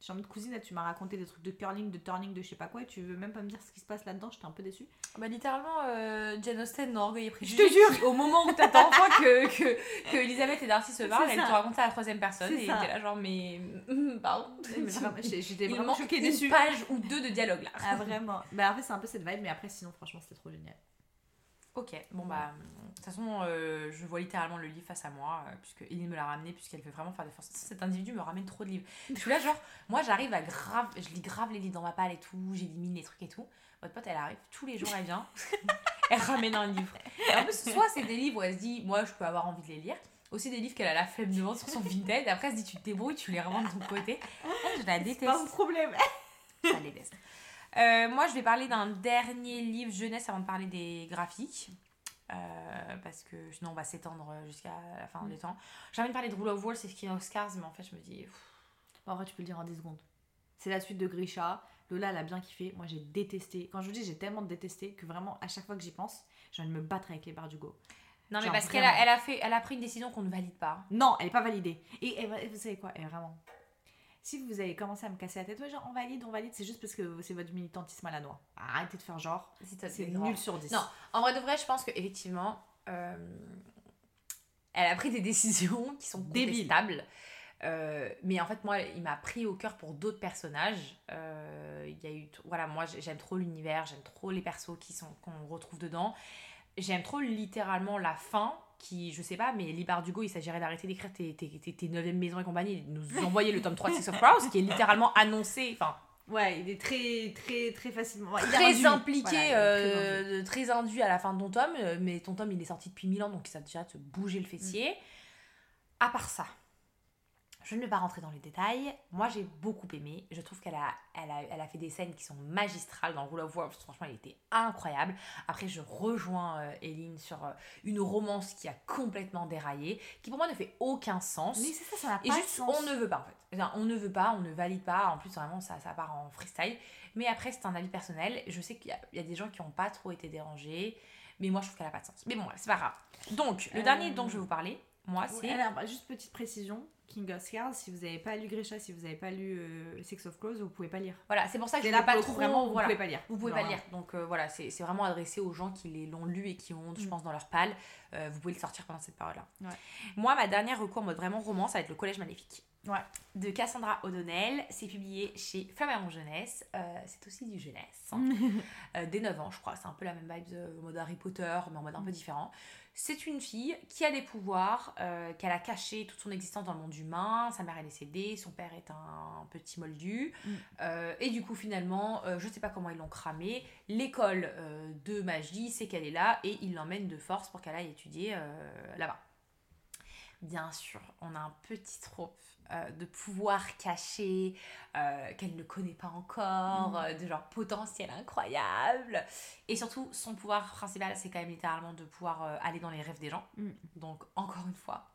Je suis en mode cousine, là, tu m'as raconté des trucs de curling, de turning, de je sais pas quoi, et tu veux même pas me dire ce qui se passe là-dedans, j'étais un peu déçue. Bah littéralement, euh, Jane Austen dans Orgueil et Je te jure. qui, Au moment où t'attends enfin que, que, que Elisabeth et Darcy se parlent, elle te raconte ça à la troisième personne et t'es là genre mais... [laughs] Pardon. Vraiment, j'ai- J'étais Il vraiment choquée, une déçue. page ou deux de dialogue là. Ah vraiment Bah en fait c'est un peu cette vibe, mais après sinon franchement c'était trop génial. Ok, bon bah, de toute façon, euh, je vois littéralement le livre face à moi, euh, puisque Eline me l'a ramené, puisqu'elle veut vraiment faire des forces. Cet individu me ramène trop de livres. Je suis là, genre, moi j'arrive à grave, je lis grave les livres dans ma palle et tout, j'élimine les trucs et tout. Votre pote, elle arrive, tous les jours elle vient, [laughs] elle ramène un livre. Et en plus, soit c'est des livres où elle se dit, moi je peux avoir envie de les lire, aussi des livres qu'elle a la flemme de vendre sur son Vinted, après elle se dit, tu te débrouilles, tu les revends de ton côté. Elle, je la déteste. pas mon problème. Ça déteste. Euh, moi, je vais parler d'un dernier livre jeunesse avant de parler des graphiques. Euh, parce que sinon, on va s'étendre jusqu'à la fin des temps. J'ai envie de parler de Rule of War, c'est ce qui est Oscars, mais en fait, je me dis. En vrai tu peux le dire en 10 secondes. C'est la suite de Grisha. Lola elle a bien kiffé. Moi j'ai détesté. Quand je vous dis j'ai tellement détesté que vraiment à chaque fois que j'y pense, j'ai envie de me battre avec les Bardugo. Non, mais Genre, parce qu'elle a, elle a, fait, elle a pris une décision qu'on ne valide pas. Non, elle est pas validée. Et, et vous savez quoi? Et vraiment. Si vous avez commencé à me casser la tête, ouais, genre on valide, on valide, c'est juste parce que c'est votre militantisme à la noix. Arrêtez de faire genre. C'est nul sur 10. Non, en vrai de vrai, je pense qu'effectivement, euh, elle a pris des [laughs] décisions qui sont Débiles. Euh, mais en fait, moi, il m'a pris au cœur pour d'autres personnages. Euh, Il y a eu, voilà, moi, j'ai- j'aime trop l'univers, j'aime trop les persos qui sont qu'on retrouve dedans. J'aime trop littéralement la fin, qui, je sais pas, mais Libar Dugo, il s'agirait d'arrêter d'écrire tes, tes, tes, tes 9e maisons et compagnie, et nous envoyer le tome 3 de Six of Crows, qui est littéralement annoncé, enfin, Ouais, il est très, très, très facilement. il très induit. impliqué, Voilà, il est très induit. euh, très induit à la fin de ton tome, euh, mais ton tome il est sorti depuis 1000 ans donc ça a déjà te bouger le fessier. À part ça, je ne vais pas rentrer dans les détails. Moi j'ai beaucoup aimé. Je trouve qu'elle a, elle a, elle a fait des scènes qui sont magistrales dans Rule of War. Franchement, elle était incroyable. Après, je rejoins euh, Eline sur euh, une romance qui a complètement déraillé, qui pour moi ne fait aucun sens. Mais c'est ça, ça n'a Et pas juste, de sens. on ne veut pas en fait. On ne veut pas, on ne valide pas. En plus, vraiment, ça, ça part en freestyle. Mais après, c'est un avis personnel. Je sais qu'il y, a- il y a des gens qui n'ont pas trop été dérangés. Mais moi, je trouve qu'elle n'a pas de sens. Mais bon, c'est pas grave. Donc, le Euh, dernier dont je vais vous parler, moi, c'est. Ouais, juste petite précision King of Scars, si vous n'avez pas lu Grisha, si vous n'avez pas lu euh, Six of Crows, vous pouvez pas lire. Voilà, c'est pour ça que je ne vais pas trop. vraiment, vous voilà. pouvez pas lire. Vous pouvez pas lire. Donc euh, voilà, c'est vraiment adressé aux gens qui l'ont lu et qui ont, je Mm. pense, dans leur palle. Euh, vous pouvez le sortir pendant cette période-là. Ouais. Moi, ma dernière recours en mode vraiment roman, ça va être Le Collège Maléfique. Ouais. De Cassandra O'Donnell. C'est publié chez Flammarion Jeunesse. Euh, c'est aussi du jeunesse. [laughs] Euh, dès 9 ans, je crois. C'est un peu la même vibe en mode Harry Potter, mais en mode un peu différent. C'est une fille qui a des pouvoirs, euh, qu'elle a caché toute son existence dans le monde humain. Sa mère est décédée, son père est un petit moldu. Mm. Euh, et du coup, finalement, euh, je sais pas comment ils l'ont cramé. L'école euh, de magie sait qu'elle est là et ils l'emmènent de force pour qu'elle aille étudier là-bas. Bien sûr, on a un petit trope euh, de pouvoir caché euh, qu'elle ne connaît pas encore, Mm. euh, de genre potentiel incroyable. Et surtout, son pouvoir principal, c'est quand même littéralement de pouvoir euh, aller dans les rêves des gens. Mm. Donc, encore une fois,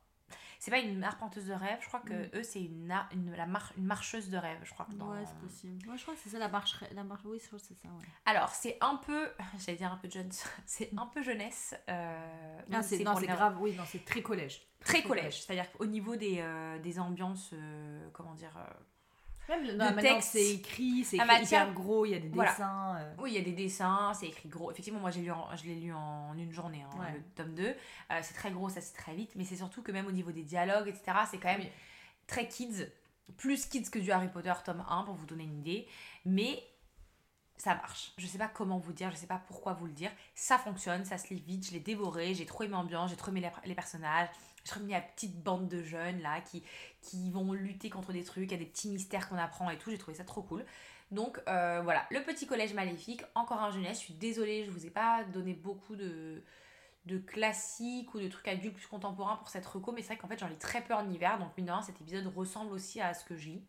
c'est pas une arpenteuse de rêve, je crois que Mm. eux, c'est une, la mar- une marcheuse de rêve, je crois. que dans- Ouais, c'est possible. Moi, je crois que c'est ça la marche. La marche... Oui, je crois que c'est ça. Ouais. Alors, c'est un peu, [laughs] j'allais dire un peu jeune, [laughs] c'est un peu jeunesse. euh, Ah, non, c'est grave. Oui, non, c'est très collège. Très collège, c'est-à-dire qu'au niveau des, euh, des ambiances, euh, comment dire, Même De maintenant, texte. c'est écrit, c'est écrit hyper gros, il y a des Voilà. dessins. euh. Oui, il y a des dessins, c'est écrit gros. Effectivement, moi, lu en- je l'ai lu en une journée, hein, Ouais. le tome 2. Euh, c'est très gros, ça c'est très vite, mais c'est surtout que même au niveau des dialogues, etc., c'est quand même Oui. très kids. Plus kids que du Harry Potter tome 1, pour vous donner une idée. Mais ça marche. Je sais pas comment vous dire, je sais pas pourquoi vous le dire. Ça fonctionne, ça se lit vite, je l'ai dévoré, j'ai trop aimé l'ambiance, j'ai trop aimé les, les personnages. J'ai trop aimé la petite bande de jeunes là qui, qui vont lutter contre des trucs, il y a des petits mystères qu'on apprend et tout, j'ai trouvé ça trop cool. Donc euh, voilà, le petit collège maléfique, encore un jeunesse. Je suis désolée, je vous ai pas donné beaucoup de, de classiques ou de trucs adultes plus contemporains pour cette reco, mais c'est vrai qu'en fait j'en lis très peu en hiver, donc mine de rien, cet épisode ressemble aussi à ce que je lis.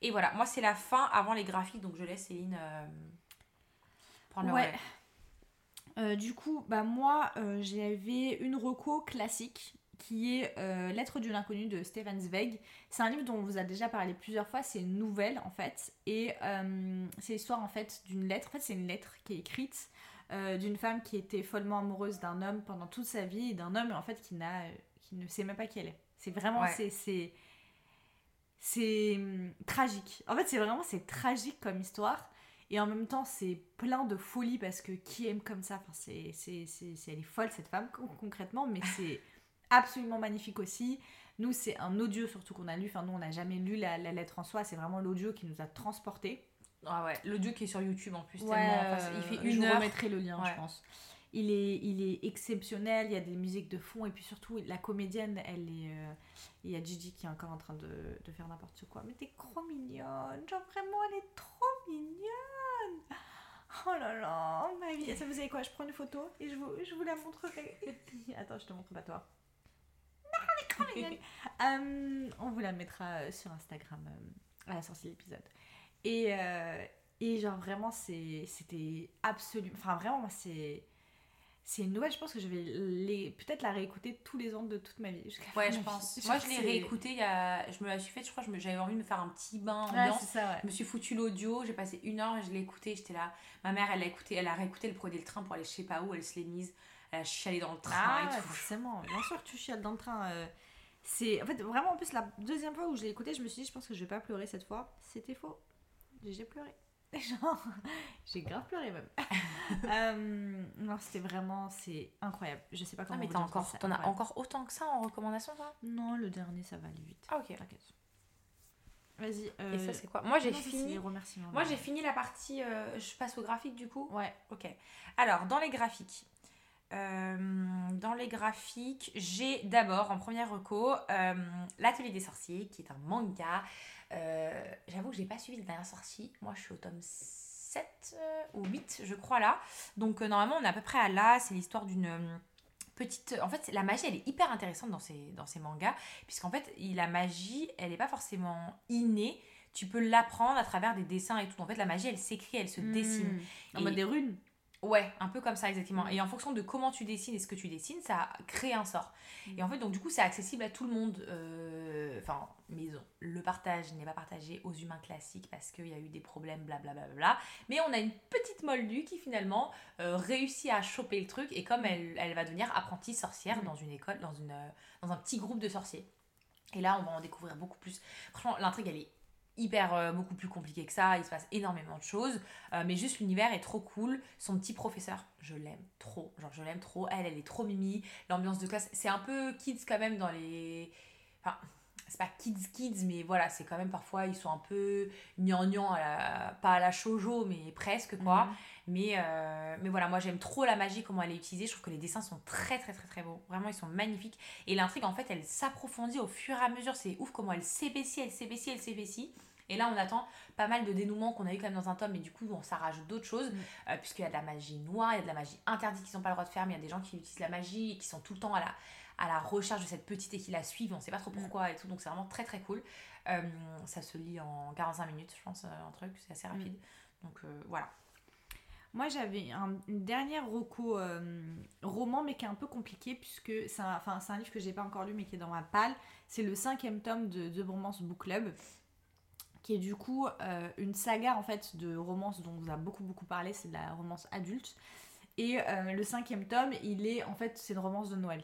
Et voilà, moi c'est la fin avant les graphiques, donc je laisse Céline euh, prendre le Ouais. relais. Euh, du coup, bah moi, euh, j'avais une reco classique qui est euh, Lettre d'une inconnue de Stefan Zweig. C'est un livre dont on vous a déjà parlé plusieurs fois. C'est une nouvelle en fait, et euh, c'est l'histoire en fait d'une lettre. En fait, c'est une lettre qui est écrite euh, d'une femme qui était follement amoureuse d'un homme pendant toute sa vie et d'un homme en fait qui n'a, qui ne sait même pas qui elle est. C'est vraiment, Ouais. c'est, c'est, c'est hum, tragique. En fait, c'est vraiment c'est tragique comme histoire. Et en même temps, c'est plein de folie parce que qui aime comme ça? Enfin, c'est, c'est, c'est, c'est- Elle est folle, cette femme, con- concrètement, mais c'est [laughs] absolument magnifique aussi. Nous, c'est un audio surtout qu'on a lu. Enfin, nous, on n'a jamais lu la, la lettre en soi. C'est vraiment l'audio qui nous a transportés. Ah ouais, l'audio qui est sur YouTube en plus, Ouais, tellement. enfin, il euh, fait je une vous heure. remettrai le lien, Ouais. je pense. Il est, il est exceptionnel, il y a des musiques de fond, et puis surtout, la comédienne, elle est... euh, Il y a Gigi qui est encore en train de, de faire n'importe quoi. Mais t'es trop mignonne, genre vraiment, elle est trop mignonne Oh là là, ma vie. Ça, vous savez quoi, je prends une photo et je vous, je vous la montrerai. [laughs] Attends, je te montre pas toi. [laughs] Euh, on vous la mettra euh, sur Instagram euh, à la sortie de l'épisode. Et, euh, et genre vraiment, c'était absolument... Enfin vraiment, moi, c'est... C'est une nouvelle, je pense que je vais les... peut-être la réécouter tous les ans de toute ma vie. Ouais, je pense. vie. Moi, je l'ai c'est- réécouté, il y a... je me la suis faite, je crois, me- j'avais envie de me faire un petit bain Ouais, ambiance. c'est ça, ouais. je me suis foutu l'audio, j'ai passé une heure, je l'ai écouté, j'étais là. Ma mère, elle a écouté, elle a réécouté, elle prenait le train pour aller je sais pas où, elle se l'est mise, elle a chialé dans le train Ah, et tout. forcément. Bien sûr que tu chiales dans le train. euh, C'est... En fait, vraiment, en plus, la deuxième fois où je l'ai écouté, je me suis dit, je pense que je vais pas pleurer cette fois. C'était faux. J'ai pleuré. [laughs] Genre, j'ai grave pleuré même. [laughs] Euh, non, c'était vraiment, c'est incroyable. Je sais pas Ah, comment mais encore, c'est t'en as encore autant que ça en recommandation, toi? Non, le dernier, ça va aller vite. Ah, ok. T'inquiète. Vas-y. Et euh, ça, c'est quoi? Moi, j'ai fini. Moi, j'ai fini la partie. euh, je passe au graphique du coup? Ouais. Ok. Alors, dans les graphiques. Euh, dans les graphiques, j'ai d'abord en première reco euh, L'Atelier des Sorciers, qui est un manga. Euh, J'avoue que je n'ai pas suivi les dernières sorties. Moi, je suis au tome 7 euh, ou 8, je crois, là. Donc, normalement, on est à peu près à là. C'est l'histoire d'une. Petite, en fait, la magie, elle est hyper intéressante dans ces, dans ces mangas, puisqu'en fait, la magie, elle n'est pas forcément innée, tu peux l'apprendre à travers des dessins et tout. En fait, la magie, elle s'écrit, elle se dessine. Mmh. En Et- mode des runes. Ouais, un peu comme ça exactement. Mm. Et en fonction de comment tu dessines et ce que tu dessines, ça crée un sort. Mm. Et en fait, donc du coup, c'est accessible à tout le monde. Euh, Enfin, mais le partage n'est pas partagé aux humains classiques parce qu'il y a eu des problèmes, blablabla. Bla, bla, bla. Mais on a une petite moldue qui finalement euh, réussit à choper le truc et comme elle, elle va devenir apprentie sorcière Mm. dans une école, dans, une, euh, dans un petit groupe de sorciers. Et là, on va en découvrir beaucoup plus. Franchement, l'intrigue, elle est hyper euh, beaucoup plus compliquée que ça. Il se passe énormément de choses. Euh, mais juste l'univers est trop cool. Son petit professeur, je l'aime trop. Genre, je l'aime trop. Elle, elle est trop mimi. L'ambiance de classe, c'est un peu kids quand même dans les. Enfin, c'est pas kids kids, mais voilà, c'est quand même parfois, ils sont un peu gnangnang, à la... pas à la shoujo, mais presque quoi. Mhm. Mais, euh, mais voilà, moi j'aime trop la magie, comment elle est utilisée. Je trouve que les dessins sont très très très très beaux. Vraiment, ils sont magnifiques. Et l'intrigue, en fait, elle s'approfondit au fur et à mesure. C'est ouf comment elle s'épaissit, elle s'épaissit, elle s'épaissit. Et là, on attend pas mal de dénouements qu'on a eu quand même dans un tome, mais du coup, on, ça rajoute d'autres choses, Mm. euh, puisqu'il y a de la magie noire, il y a de la magie interdite qu'ils n'ont pas le droit de faire, mais il y a des gens qui utilisent la magie et qui sont tout le temps à la, à la recherche de cette petite et qui la suivent, on sait pas trop pourquoi et tout, donc c'est vraiment très très cool. Euh, ça se lit en 45 minutes, je pense, euh, un truc, c'est assez rapide. Donc euh, voilà. Moi, j'avais un- une dernière roco euh, roman, mais qui est un peu compliqué, puisque c'est un, enfin, un livre que j'ai pas encore lu, mais qui est dans ma palle. C'est le cinquième tome de The Bromance Book Club, qui est du coup euh, une saga en fait de romance dont on vous a beaucoup beaucoup parlé, c'est de la romance adulte. Et euh, le cinquième tome, il est en fait, c'est une romance de Noël.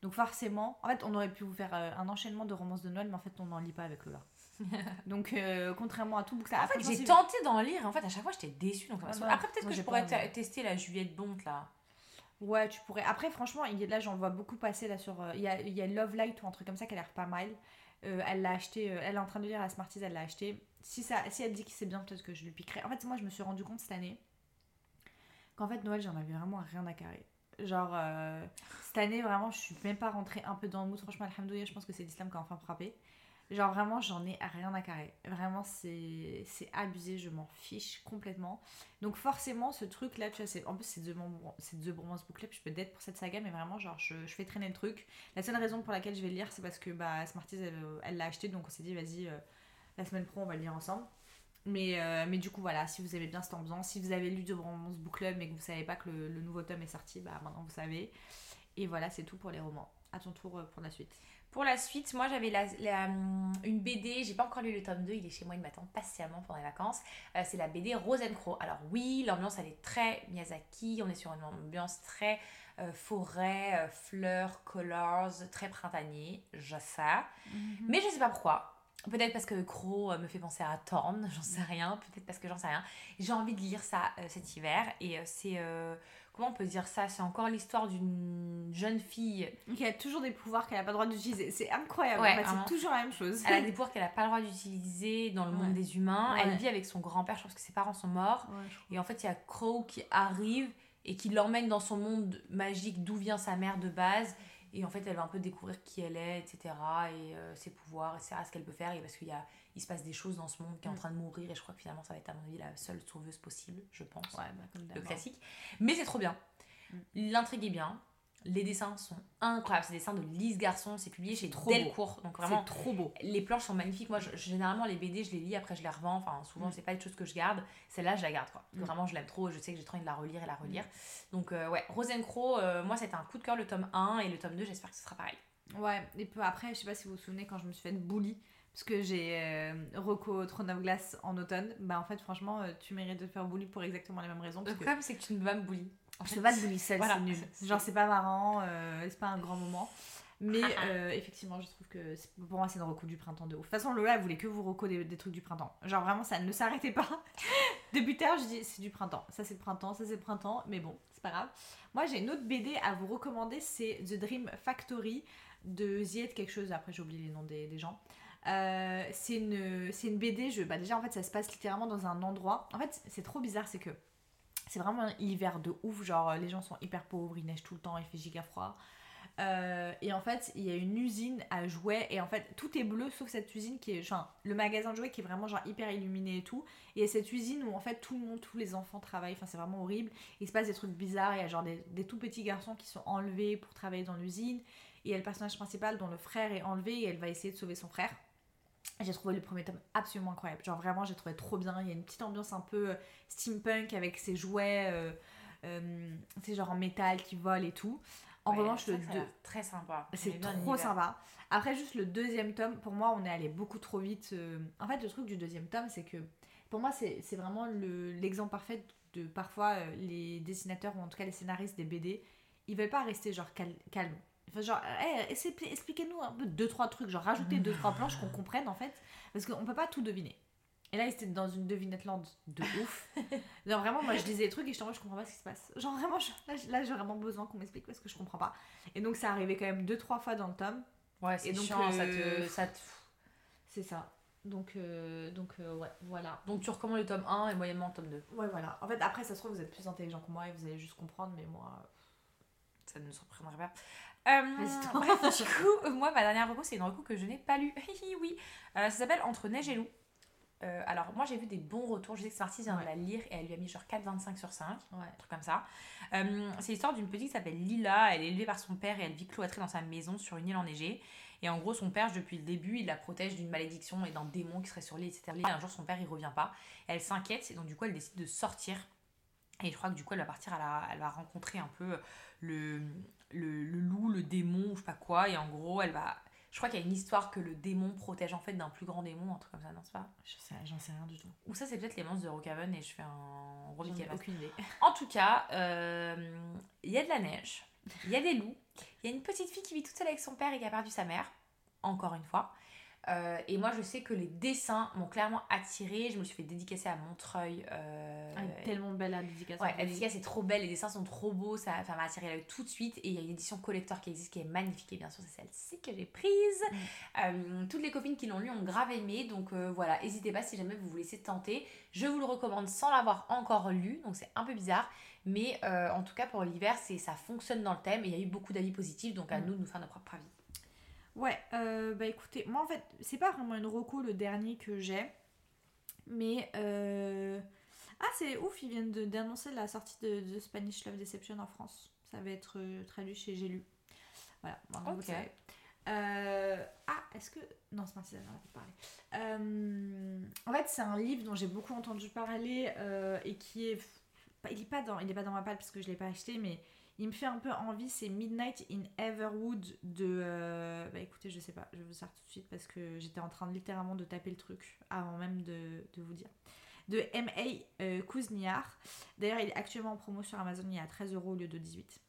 Donc forcément, en fait, on aurait pu vous faire euh, un enchaînement de romances de Noël, mais en fait, on n'en lit pas avec Lola. [laughs] Donc, euh, contrairement à tout ça En fait, j'ai tenté d'en lire, en fait, à chaque fois, j'étais déçue. Donc Ah non, Après, peut-être moi, que je pourrais pas envie. te- tester la Juliette Bonte là. Ouais, tu pourrais. Après, franchement, il y a- là, j'en vois beaucoup passer là sur. euh, Il y, a, il y a Love Light ou un truc comme ça qui a l'air pas mal. Euh, elle l'a acheté. euh, elle est en train de lire la Smarties, elle l'a acheté. Si, ça, si elle dit que c'est bien, peut-être que je lui piquerai. En fait, moi, je me suis rendu compte cette année qu'en fait, Noël, j'en avais vraiment rien à carrer. Genre, euh, cette année, vraiment, je suis même pas rentrée un peu dans le mood. Franchement, Alhamdoulilah, je pense que c'est l'islam qui a enfin frappé. Genre, vraiment, j'en ai rien à carrer. Vraiment, c'est abusé, je m'en fiche complètement. Donc, forcément, ce truc-là, tu vois, en plus, c'est The, The Book Club, je peux d'être pour cette saga, mais vraiment, genre, je, je fais traîner le truc. La seule raison pour laquelle je vais le lire, c'est parce que bah, Smarties, elle elle l'a acheté, donc on s'est dit, vas-y, euh, la semaine pro, on va le lire ensemble. Mais, euh, mais du coup, voilà, si vous aimez bien cette ambiance, si vous avez lu The Bromance Book Club, mais que vous savez pas que le, le nouveau tome est sorti, bah maintenant vous savez. Et voilà, c'est tout pour les romans. À ton tour euh, pour la suite. Pour la suite, moi j'avais la, la, hum, une BD, j'ai pas encore lu le tome 2, il est chez moi, il m'attend patiemment pendant les vacances. Euh, c'est la BD Rosencrow. Alors oui, l'ambiance elle est très Miyazaki, on est sur une ambiance très euh, forêt, euh, fleurs, colors, très printanier, je sais. Mais je sais pas pourquoi. Peut-être parce que Crow me fait penser à Thorn, [laughs] j'en sais rien. Peut-être parce que j'en sais rien. J'ai envie de lire ça euh, cet hiver. Et euh, c'est. euh, comment on peut dire ça? C'est encore l'histoire d'une jeune fille. Qui a toujours des pouvoirs qu'elle n'a pas le droit d'utiliser. C'est incroyable. Ouais, en fait, vraiment. c'est toujours la même chose. Elle a des pouvoirs qu'elle n'a pas le droit d'utiliser dans le monde des humains. Ouais. Elle vit avec son grand-père. Je pense que ses parents sont morts. Et en fait, il y a Crow qui arrive et qui l'emmène dans son monde magique d'où vient sa mère de base. Et en fait, elle va un peu découvrir qui elle est, etc. Et euh, ses pouvoirs, etc. Ce qu'elle peut faire. Et parce qu'il y a, il se passe des choses dans ce monde qui est en Mm. train de mourir. Et je crois que finalement, ça va être, à mon avis, la seule sauveuse possible, je pense. Ouais, bah, comme Le d'hab. classique. Mais c'est trop bien. Mm. L'intrigue est bien. Les dessins sont incroyables. C'est des dessins de Lise Garçon. C'est publié chez trop beau. Delcourt. Donc vraiment, trop beau. les planches sont magnifiques. Moi, je- généralement, les BD, je les lis, après, je les revends. Enfin, souvent, Mm. c'est pas des choses que je garde. Celle-là, je la garde, quoi. Mm. vraiment, je l'aime trop. Je sais que j'ai trop envie de la relire et la relire. Donc, euh, ouais, Rosencrow, euh, moi, c'était un coup de cœur le tome 1 et le tome 2, j'espère que ce sera pareil. Ouais, et peu après, je sais pas si vous vous souvenez quand je me suis fait bully parce que j'ai euh, Rocco Throne of Glace en automne. Bah en fait, franchement, euh, tu mérites de te faire bully pour exactement les mêmes raisons. Le que problème, c'est que tu ne peux pas me bully. En je fait, peux pas te bully seule, voilà. c'est nul. [laughs] Genre, c'est pas marrant, euh, c'est pas un grand moment. Mais euh, effectivement, je trouve que pour moi, c'est une reco du printemps de ouf. De toute façon, Lola, elle voulait que vous reco des, des trucs du printemps. Genre, vraiment, ça ne s'arrêtait pas. [laughs] Depuis tard, je dis c'est du printemps. Ça, c'est le printemps, ça, c'est le printemps. Mais bon, c'est pas grave. Moi, j'ai une autre BD à vous recommander c'est The Dream Factory de Ziet quelque chose. Après, j'ai oublié les noms des, des gens. Euh, c'est une, c'est une BD. Je, bah déjà, en fait, ça se passe littéralement dans un endroit. En fait, c'est trop bizarre, c'est que c'est vraiment l'hiver de ouf. Genre, les gens sont hyper pauvres, il neige tout le temps, il fait giga froid. Euh, et en fait, il y a une usine à jouets et en fait, tout est bleu sauf cette usine qui est, genre, le magasin de jouets qui est vraiment genre hyper illuminé et tout. Et il y a cette usine où en fait tout le monde, tous les enfants travaillent. Enfin, c'est vraiment horrible. Il se passe des trucs bizarres. Il y a genre des, des tout petits garçons qui sont enlevés pour travailler dans l'usine. Et il y a le personnage principal dont le frère est enlevé et elle va essayer de sauver son frère. J'ai trouvé le premier tome absolument incroyable. Genre vraiment, j'ai trouvé trop bien. Il y a une petite ambiance un peu euh, steampunk avec ses jouets, euh, euh, c'est genre en métal qui volent et tout. En Ouais, revanche, le vrai que ça a 2, l'air très sympa. c'est trop sympa. Après, juste le deuxième tome, pour moi, on est allé beaucoup trop vite. euh. En fait, le truc du deuxième tome, c'est que pour moi, c'est vraiment le- l'exemple parfait de parfois euh, les dessinateurs ou en tout cas les scénaristes des BD, ils veulent pas rester genre cal- calmes. Enfin, genre, hey, essayez- expliquez-nous un peu deux, trois trucs, genre rajoutez deux, trois planches qu'on comprenne en fait, parce qu'on peut pas tout deviner. Et là, ils étaient dans une devinette land de ouf. [laughs] Genre vraiment, moi je lisais les trucs et je je comprends pas ce qui se passe. Genre vraiment, je- là, j'ai vraiment besoin qu'on m'explique parce que je comprends pas. Et donc, ça arrivait quand même deux, trois fois dans le tome. Ouais, c'est Et donc, chiant, ça euh, te... Ça te... C'est ça. Donc, euh, donc euh, ouais, voilà. Donc tu recommandes le tome 1 et moyennement le tome 2. Ouais, voilà. En fait, après, ça se trouve, vous êtes plus intelligent que moi et vous allez juste comprendre, mais moi. Ça ne nous surprendrait pas. Euh, bref, du [laughs] coup, euh, moi, ma dernière reco, c'est une reco que je n'ai pas lue. [laughs] Oui. Euh, ça s'appelle Entre neige et loup. Euh, alors, moi, j'ai vu des bons retours. Je sais que Smarty vient de la lire et elle lui a mis genre 4,25 sur 5. Ouais. un truc comme ça. Euh, c'est l'histoire d'une petite qui s'appelle Lila. Elle est élevée par son père et elle vit cloîtrée dans sa maison sur une île enneigée. Et en gros, son père, depuis le début, il la protège d'une malédiction et d'un démon qui serait sur l'île, etc. Et un jour, son père, il revient pas. Elle s'inquiète et donc, du coup, elle décide de sortir. Et je crois que du coup, elle va partir, à la, elle va rencontrer un peu le, le, le loup, le démon, ou je sais pas quoi. Et en gros, elle va. Je crois qu'il y a une histoire que le démon protège en fait d'un plus grand démon, un truc comme ça, non, c'est pas? Je sais, j'en sais rien du tout. Ou ça, c'est peut-être les monstres de Rockhaven et je fais un gros J'en ai aucune idée. En tout cas, euh, il y a de la neige, il y a des loups, il y a une petite fille qui vit toute seule avec son père et qui a perdu sa mère, encore une fois. Euh, et moi, je sais que les dessins m'ont clairement attirée. Je me suis fait dédicacer à Montreuil. euh, Ah, tellement belle la dédicace. Ouais, la dédicace est trop belle, les dessins sont trop beaux, ça m'a attiré l'œil tout de suite. Et il y a une édition collector qui existe qui est magnifique, et bien sûr, c'est celle-ci que j'ai prise. Mm. Euh, toutes les copines qui l'ont lu ont grave aimé, donc euh, voilà, n'hésitez pas si jamais vous essayer de tenter. Je vous le recommande sans l'avoir encore lu, donc c'est un peu bizarre, mais en tout cas pour l'hiver, ça fonctionne dans le thème et il y a eu beaucoup d'avis positifs, donc à Mm. nous de nous faire nos propres avis. Ouais, euh, bah écoutez, moi en fait, c'est pas vraiment une reco le dernier que j'ai, mais euh... ah c'est ouf, ils viennent d'annoncer la sortie de, de Spanish Love Deception en France. Ça va être euh, traduit chez J'ai lu. Voilà, maintenant vous Ok. le savez. Euh, Ah, est-ce que. Non, c'est Martine, on a parlé. Euh, En fait, c'est un livre dont j'ai beaucoup entendu parler euh, et qui est. Il est pas dans, il est pas dans ma palle parce que je l'ai pas acheté, mais il me fait un peu envie. C'est Midnight in Everwood de. euh, Bah écoutez, je sais pas, je vais vous sortir tout de suite parce que j'étais en train de littéralement de taper le truc avant même de, de vous dire. De M.A. euh, Kuzniar. D'ailleurs, il est actuellement en promo sur Amazon, il est à 13 euros au lieu de 18.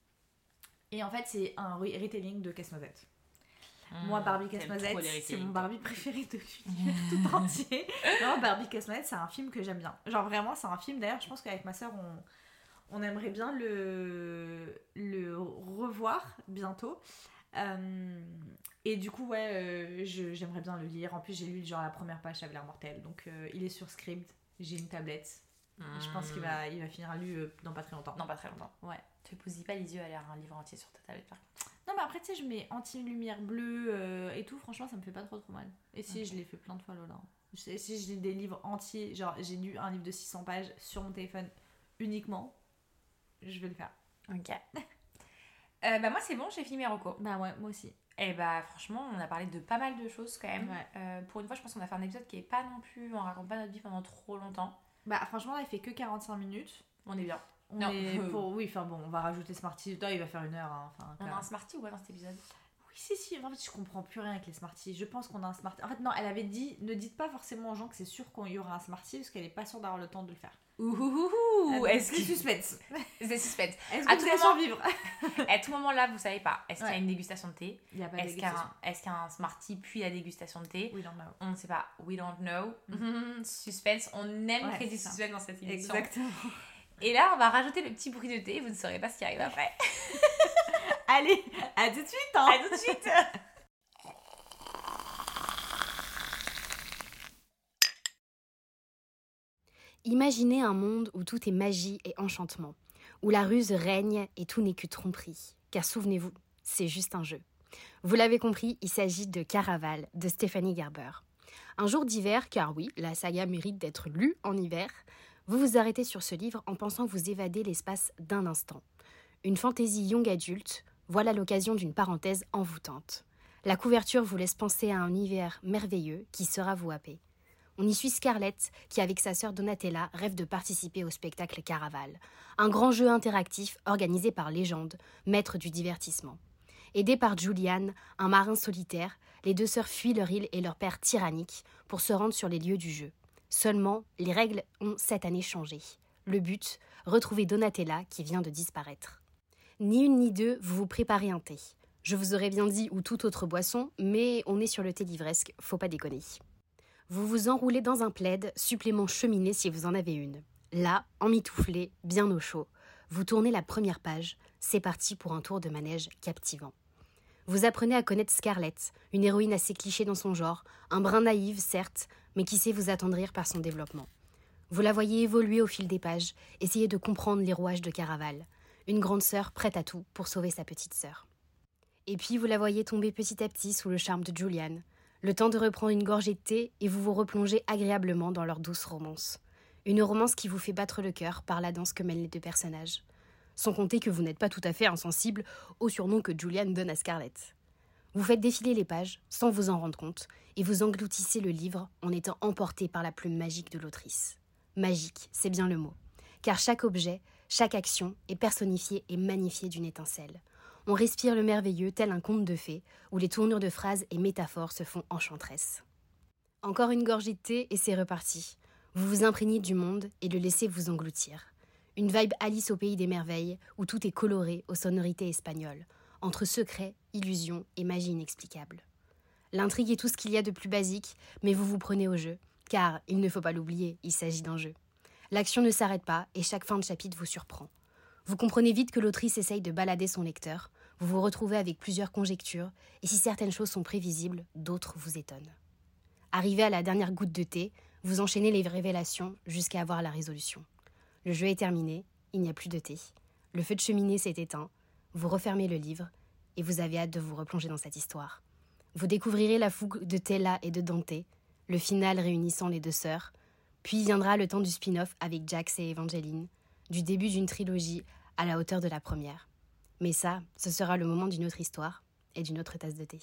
Et en fait, c'est un re- retelling de Casse-Noisette. Moi, Barbie Casse-Noisette, c'est mon. Barbie préféré de [laughs] l'univers tout entier. non, Barbie Casse-Noisette, c'est un film que j'aime bien. Genre vraiment, c'est un film. D'ailleurs, je pense qu'avec ma soeur, on, on aimerait bien le, le revoir bientôt. Euh, et du coup, ouais, euh, j'aimerais bien le lire. En plus, j'ai lu genre la première page, ça avait l'air mortel. Donc, euh, il est sur Scribd. J'ai une tablette. Je pense qu'il va, il va finir lu dans pas très longtemps. Non, pas très longtemps. Ouais. Tu pousses pas les yeux à lire un livre entier sur ta tablette par contre. Non, mais après, tu sais, je mets anti-lumière bleue et tout. Franchement, ça me fait pas trop trop mal. Et si, je l'ai fait plein de fois, Lola. Je- Si je lis des livres entiers, genre j'ai lu un livre de 600 pages sur mon téléphone uniquement, je vais le faire. Ok. [laughs] Euh, bah moi c'est bon, j'ai fini mes recos. Bah ouais, moi aussi. Et bah franchement, on a parlé de pas mal de choses quand même. Ouais. Euh, pour une fois, je pense qu'on a fait un épisode qui est pas non plus, on raconte pas notre vie pendant trop longtemps. Bah franchement, là, il fait que 45 minutes. On est bien. On Non. est [laughs] pour... Oui, enfin bon, on va rajouter Smarties. Non, il va faire une heure. hein, Enfin, On a un. Smarty ou pas dans cet épisode? Oui, si, si. En fait, je comprends plus rien avec les Smarties. Je pense qu'on a un Smartie. En fait, non, elle avait dit ne dites pas forcément aux gens que c'est sûr qu'il y aura un Smartie parce qu'elle est pas sûre d'avoir le temps de le faire. Euh, Est-ce c'est que suspense. [laughs] c'est suspense Est-ce À que tout vous allez moment- survivre? [laughs] À tout moment là, vous savez pas. Est-ce qu'il y a une dégustation de thé? Il y a pas de dégustation. est-ce qu'il y a un Smarty puis la dégustation de thé? Oui, non, non. On ne sait pas. We don't know. suspense. On aime créer du suspense dans cette émission. Exactement. Et là, on va rajouter le petit bruit de thé. Vous ne saurez pas ce qui arrive après. [laughs] Allez, à tout de suite. Hein. À tout de suite. [laughs] Imaginez un monde où tout est magie et enchantement, où la ruse règne et tout n'est que tromperie. Car souvenez-vous, c'est juste un jeu. Vous l'avez compris, il s'agit de Caraval de Stéphanie Gerber. Un jour d'hiver, car oui, la saga mérite d'être lue en hiver, vous vous arrêtez sur ce livre en pensant vous évader l'espace d'un instant. Une fantaisie young adulte, voilà l'occasion d'une parenthèse envoûtante. La couverture vous laisse penser à un hiver merveilleux qui sera vous happer. On y suit Scarlett, qui avec sa sœur Donatella rêve de participer au spectacle Caraval, un grand jeu interactif organisé par Légende, maître du divertissement. Aidés par Julian, un marin solitaire, les deux sœurs fuient leur île et leur père tyrannique pour se rendre sur les lieux du jeu. Seulement, les règles ont cette année changé. Le but, retrouver Donatella qui vient de disparaître. Ni une ni deux, vous vous préparez un thé. Je vous aurais bien dit ou toute autre boisson, mais on est sur le thé livresque, faut pas déconner. Vous vous enroulez dans un plaid, supplément cheminée si vous en avez une. Là, emmitouflé, bien au chaud, vous tournez la première page. C'est parti pour un tour de manège captivant. Vous apprenez à connaître Scarlett, une héroïne assez cliché dans son genre, un brin naïve certes, mais qui sait vous attendrir par son développement. Vous la voyez évoluer au fil des pages, essayer de comprendre les rouages de Caraval. Une grande sœur prête à tout pour sauver sa petite sœur. Et puis vous la voyez tomber petit à petit sous le charme de Julian, le temps de reprendre une gorgée de thé et vous vous replongez agréablement dans leur douce romance. Une romance qui vous fait battre le cœur par la danse que mêlent les deux personnages. Sans compter que vous n'êtes pas tout à fait insensible au surnom que Julian donne à Scarlett. Vous faites défiler les pages sans vous en rendre compte et vous engloutissez le livre en étant emporté par la plume magique de l'autrice. Magique, c'est bien le mot. Car chaque objet, chaque action est personnifiée et magnifiée d'une étincelle. On respire le merveilleux tel un conte de fées, où les tournures de phrases et métaphores se font enchanteresses. Encore une gorgée de thé et c'est reparti. Vous vous imprégnez du monde et le laissez vous engloutir. Une vibe Alice au pays des merveilles, où tout est coloré aux sonorités espagnoles, entre secrets, illusions et magie inexplicable. L'intrigue est tout ce qu'il y a de plus basique, mais vous vous prenez au jeu, car, il ne faut pas l'oublier, il s'agit d'un jeu. L'action ne s'arrête pas et chaque fin de chapitre vous surprend. Vous comprenez vite que l'autrice essaye de balader son lecteur, vous vous retrouvez avec plusieurs conjectures, et si certaines choses sont prévisibles, d'autres vous étonnent. Arrivé à la dernière goutte de thé, vous enchaînez les révélations jusqu'à avoir la résolution. Le jeu est terminé, il n'y a plus de thé. Le feu de cheminée s'est éteint, vous refermez le livre, et vous avez hâte de vous replonger dans cette histoire. Vous découvrirez la fougue de Tella et de Dante, le final réunissant les deux sœurs, puis viendra le temps du spin-off avec Jax et Evangeline, du début d'une trilogie à la hauteur de la première. Mais ça, ce sera le moment d'une autre histoire et d'une autre tasse de thé.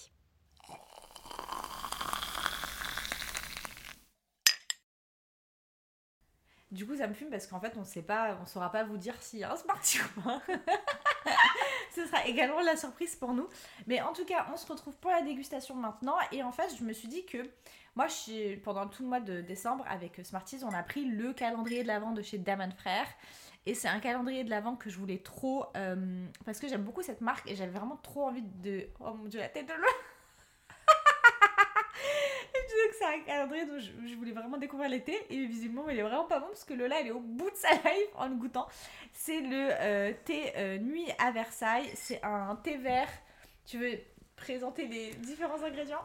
Du coup, ça me fume parce qu'en fait, on sait pas, on saura pas vous dire s'il y a un ou pas. [laughs] [laughs] Ce sera également la surprise pour nous. Mais en tout cas, on se retrouve pour la dégustation maintenant. Et en fait, je me suis dit que moi, pendant tout le mois de décembre, avec Smarties, on a pris le calendrier de l'Avent de chez Daman Frères. Et c'est un calendrier de l'Avent que je voulais trop. euh, parce que j'aime beaucoup cette marque et j'avais vraiment trop envie de. Oh mon dieu, la tête de l'eau [laughs] que c'est un calendrier dont je, je voulais vraiment découvrir l'été et visiblement il est vraiment pas bon parce que Lola elle est au bout de sa life en le goûtant. C'est le euh, thé euh, Nuit à Versailles. C'est un thé vert. Tu veux présenter les différents ingrédients?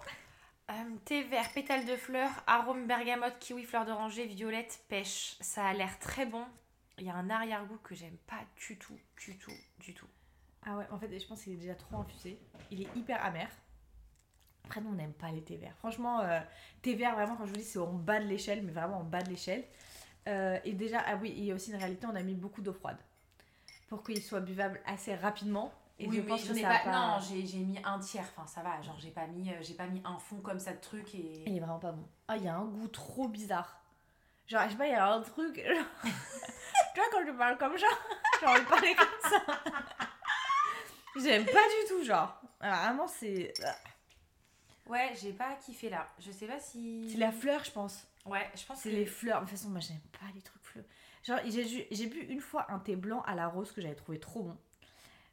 Euh, thé vert, pétales de fleurs, arôme bergamote, kiwi, fleur d'oranger, violette, pêche. Ça a l'air très bon. Il y a un arrière-goût que j'aime pas du tout, du tout, du tout. Ah ouais, en fait je pense qu'il est déjà trop infusé. Il est hyper amer. Après nous on n'aime pas les thés verts. Franchement, euh, thé vert vraiment quand je vous dis c'est en bas de l'échelle, mais vraiment en bas de l'échelle. Euh, et déjà, ah oui, il y a aussi une réalité, on a mis beaucoup d'eau froide. Pour qu'il soit buvable assez rapidement. Et oui, je mais pense que ça pas... Non, j'ai j'ai mis un tiers. Enfin, ça va. Genre, j'ai pas mis, euh, j'ai pas mis un fond comme ça de truc et. Il est vraiment pas bon. Ah, il y a un goût trop bizarre. Genre, je sais pas, il y a un truc. [laughs] tu vois, quand je parle comme ça, [laughs] j'ai envie de parler comme ça. J'aime pas du tout, genre. Alors, vraiment, c'est. Ouais, j'ai pas kiffé là. Je sais pas si. C'est la fleur, je pense. Ouais, je pense C'est que. les fleurs. De toute façon, moi, j'aime pas les trucs fleurs. Genre, j'ai bu une fois un thé blanc à la rose que j'avais trouvé trop bon.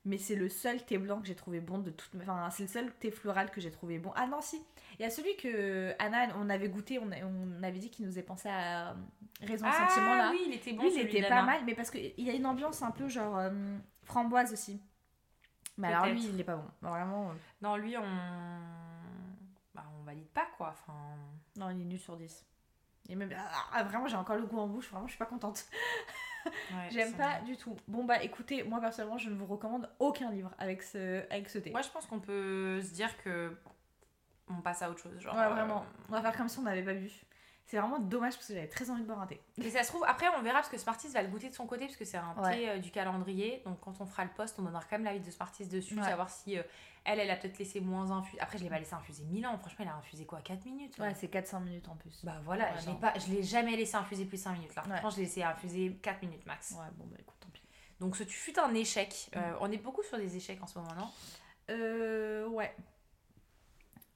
Mais c'est le seul thé blanc que j'ai trouvé bon de toute. Enfin, c'est le seul thé floral que j'ai trouvé bon. Ah non, si. Il y a celui que Anna, on avait goûté, on, on avait dit qu'il nous est pensé à euh, Raison Ah Sentiment là. oui, il était bon. Lui, il était pas mal, mais parce qu'il y a une ambiance un peu genre euh, framboise aussi. Mais alors lui, il est pas bon. Vraiment, euh, Non, lui, on. Valide pas quoi. Enfin. non, il est nul sur 10. Et même, ah, vraiment, j'ai encore le goût en bouche, vraiment, je suis pas contente. ouais, [laughs] J'aime pas du tout. Bon, bah écoutez, moi personnellement, je ne vous recommande aucun livre avec ce, avec ce thé. Moi, je pense qu'on peut se dire que. On passe à autre chose. Genre, Ouais, vraiment. euh, On va faire comme si on n'avait pas bu. C'est vraiment dommage parce que j'avais très envie de boire un thé. Et ça se trouve, après, on verra parce que Smarties va le goûter de son côté parce que c'est un Ouais. thé euh, du calendrier. Donc, quand on fera le post, on donnera quand même l'avis de Smarties dessus, Ouais. savoir si euh, elle, elle a peut-être laissé moins infusé. Après, je l'ai pas laissé infuser 1000 ans. Franchement, elle a infusé quoi 4 minutes Ouais, c'est 4-5 minutes en plus. Bah voilà, je l'ai pas, je l'ai jamais laissé infuser plus de 5 minutes là. Franchement, je l'ai laissé infuser 4 minutes max. Ouais, bon, bah écoute, tant pis. Donc, ce fut un échec. Euh, on est beaucoup sur des échecs en ce moment, non? Euh, ouais.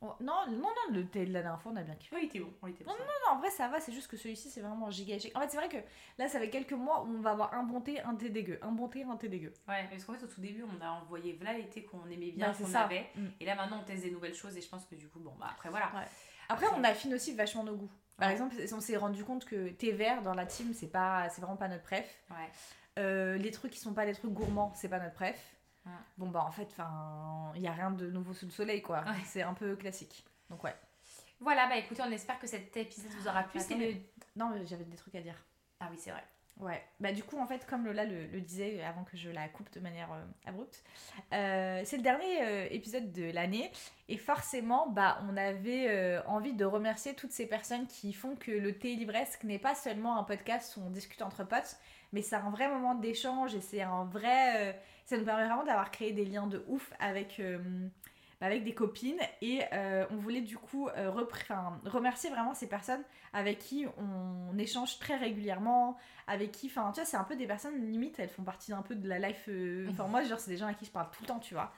Oh, non, non, non, le thé de la dernière fois, on a bien kiffé. Oui, il était bon. Était bon. Non, Non, en vrai, ça va, c'est juste que celui-ci, c'est vraiment giga échec. En fait, c'est vrai que là, ça fait quelques mois où on va avoir un bon thé, un thé dégueu. Un bon thé, un thé dégueu. Ouais, parce qu'en fait, au tout début, on a envoyé voilà l'été qu'on aimait bien, Bah, qu'on avait. Mm. Et là, maintenant, on teste des nouvelles choses et je pense que du coup, bon, bah après, voilà. Ouais. Après, on affine aussi vachement nos goûts. Par Ouais. exemple, on s'est rendu compte que thé vert dans la team, c'est pas, c'est vraiment pas notre préf. Ouais. Euh, les trucs qui sont pas des trucs gourmands, c'est pas notre préf. Bon, bah en fait, enfin, il y a rien de nouveau sous le soleil, quoi. Ouais. C'est un peu classique. Donc, ouais. Voilà, bah écoutez, on espère que cet épisode vous aura plu. Le. Non, mais j'avais des trucs à dire. Ah oui, c'est vrai. Ouais, bah du coup en fait comme Lola le, le disait avant que je la coupe de manière euh, abrupte, euh, c'est le dernier euh, épisode de l'année et forcément bah on avait envie de remercier toutes ces personnes qui font que le thé livresque n'est pas seulement un podcast où on discute entre potes, mais c'est un vrai moment d'échange et c'est un vrai, ça nous permet vraiment d'avoir créé des liens de ouf avec euh, bah, avec des copines et euh, on voulait du coup euh, remercier vraiment ces personnes avec qui on échange très régulièrement avec qui, enfin, tu vois, c'est un peu des personnes limite, elles font partie un peu de la life. euh, Enfin, moi, genre, c'est des gens à qui je parle tout le temps, tu vois.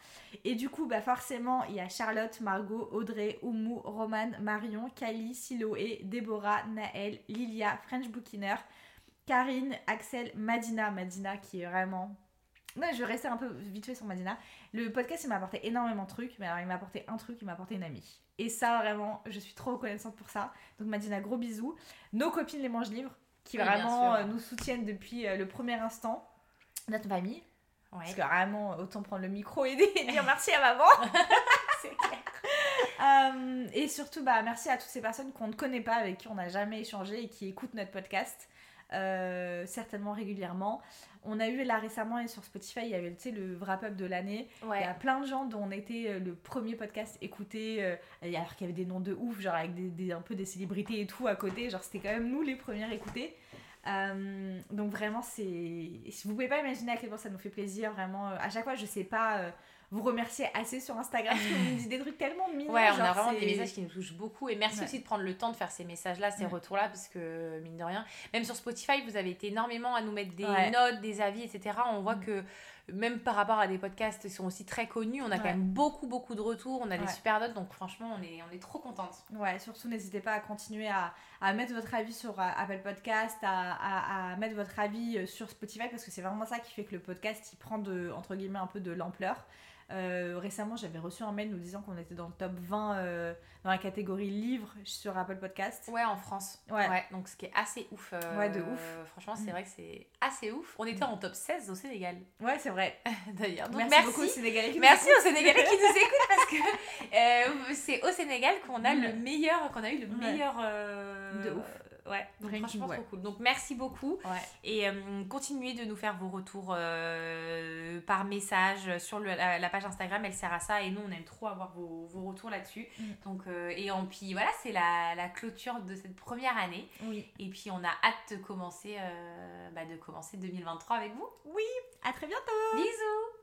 Et du coup, bah, forcément, il y a Charlotte, Margot, Audrey, Oumou, Romane, Marion, Kylie, Siloé, Déborah, Naël, Lilia, French Bookiner, Karine, Axel, Madina, Madina qui est vraiment. Non, je vais rester un peu vite fait sur Madina. Le podcast, il m'a apporté énormément de trucs, mais alors il m'a apporté un truc, il m'a apporté une amie. Et ça, vraiment, je suis trop reconnaissante pour ça. Donc, Madina, gros bisous. Nos copines les manges livres, qui Oui, vraiment euh, nous soutiennent depuis euh, le premier instant. Notre famille. Ouais. Parce que vraiment, autant prendre le micro et [laughs] dire [laughs] merci à maman. [laughs] C'est clair. Euh, et surtout, bah, merci à toutes ces personnes qu'on ne connaît pas, avec qui on n'a jamais échangé et qui écoutent notre podcast, euh, certainement régulièrement. On a eu là récemment et sur Spotify, il y avait le wrap-up de l'année. Il y a plein de gens dont on était euh, le premier podcast écouté, euh, alors qu'il y avait des noms de ouf, genre avec des, des- un peu des célébrités et tout à côté. Genre, c'était quand même nous les premières écoutées. Euh, donc vraiment, c'est. si Vous pouvez pas imaginer à quel point ça nous fait plaisir, vraiment. à chaque fois, je sais pas vous remercier assez sur Instagram parce que vous nous dites des trucs tellement mignons. Ouais, on genre, a vraiment des messages qui nous touchent beaucoup et merci Ouais. aussi de prendre le temps de faire ces messages-là, ces retours-là, parce que mine de rien, même sur Spotify, vous avez été énormément à nous mettre des Ouais. notes, des avis, etc. On voit Mm. que même par rapport à des podcasts qui sont aussi très connus, on a quand même beaucoup, beaucoup de retours, on a des super notes, donc franchement, on est, on est trop contente. Ouais, surtout n'hésitez pas à continuer à, à mettre votre avis sur euh, Apple Podcast, à, à- à mettre votre avis euh, sur Spotify parce que c'est vraiment ça qui fait que le podcast il prend de entre guillemets un peu de l'ampleur. Euh, récemment, j'avais reçu un mail nous disant qu'on était dans le top 20 euh, dans la catégorie livres sur Apple Podcast. Ouais, en France. Ouais. donc ce qui est assez ouf. euh, Ouais, de ouf. Franchement, c'est Mm. vrai que c'est assez ouf. On était en top 16 au Sénégal, Ouais, c'est vrai. [laughs] d'ailleurs. Donc merci, merci. beaucoup aux Sénégalais. qui nous Merci aux Sénégalais qui nous écoutent parce que [laughs] c'est au Sénégal qu'on a le Ouais. meilleur, qu'on a eu le meilleur. De ouf. Ouais, donc Ranking, franchement ouais. trop cool. Donc merci beaucoup Ouais. et euh, continuez de nous faire vos retours euh, par message sur le- la, la page Instagram. Elle sert à ça et nous on aime trop avoir vos, vos retours là-dessus. Mm. Donc euh, et en puis voilà c'est la, la clôture de cette première année Oui. et puis on a hâte de commencer bah, de commencer 2023 avec vous. À très bientôt. Bisous.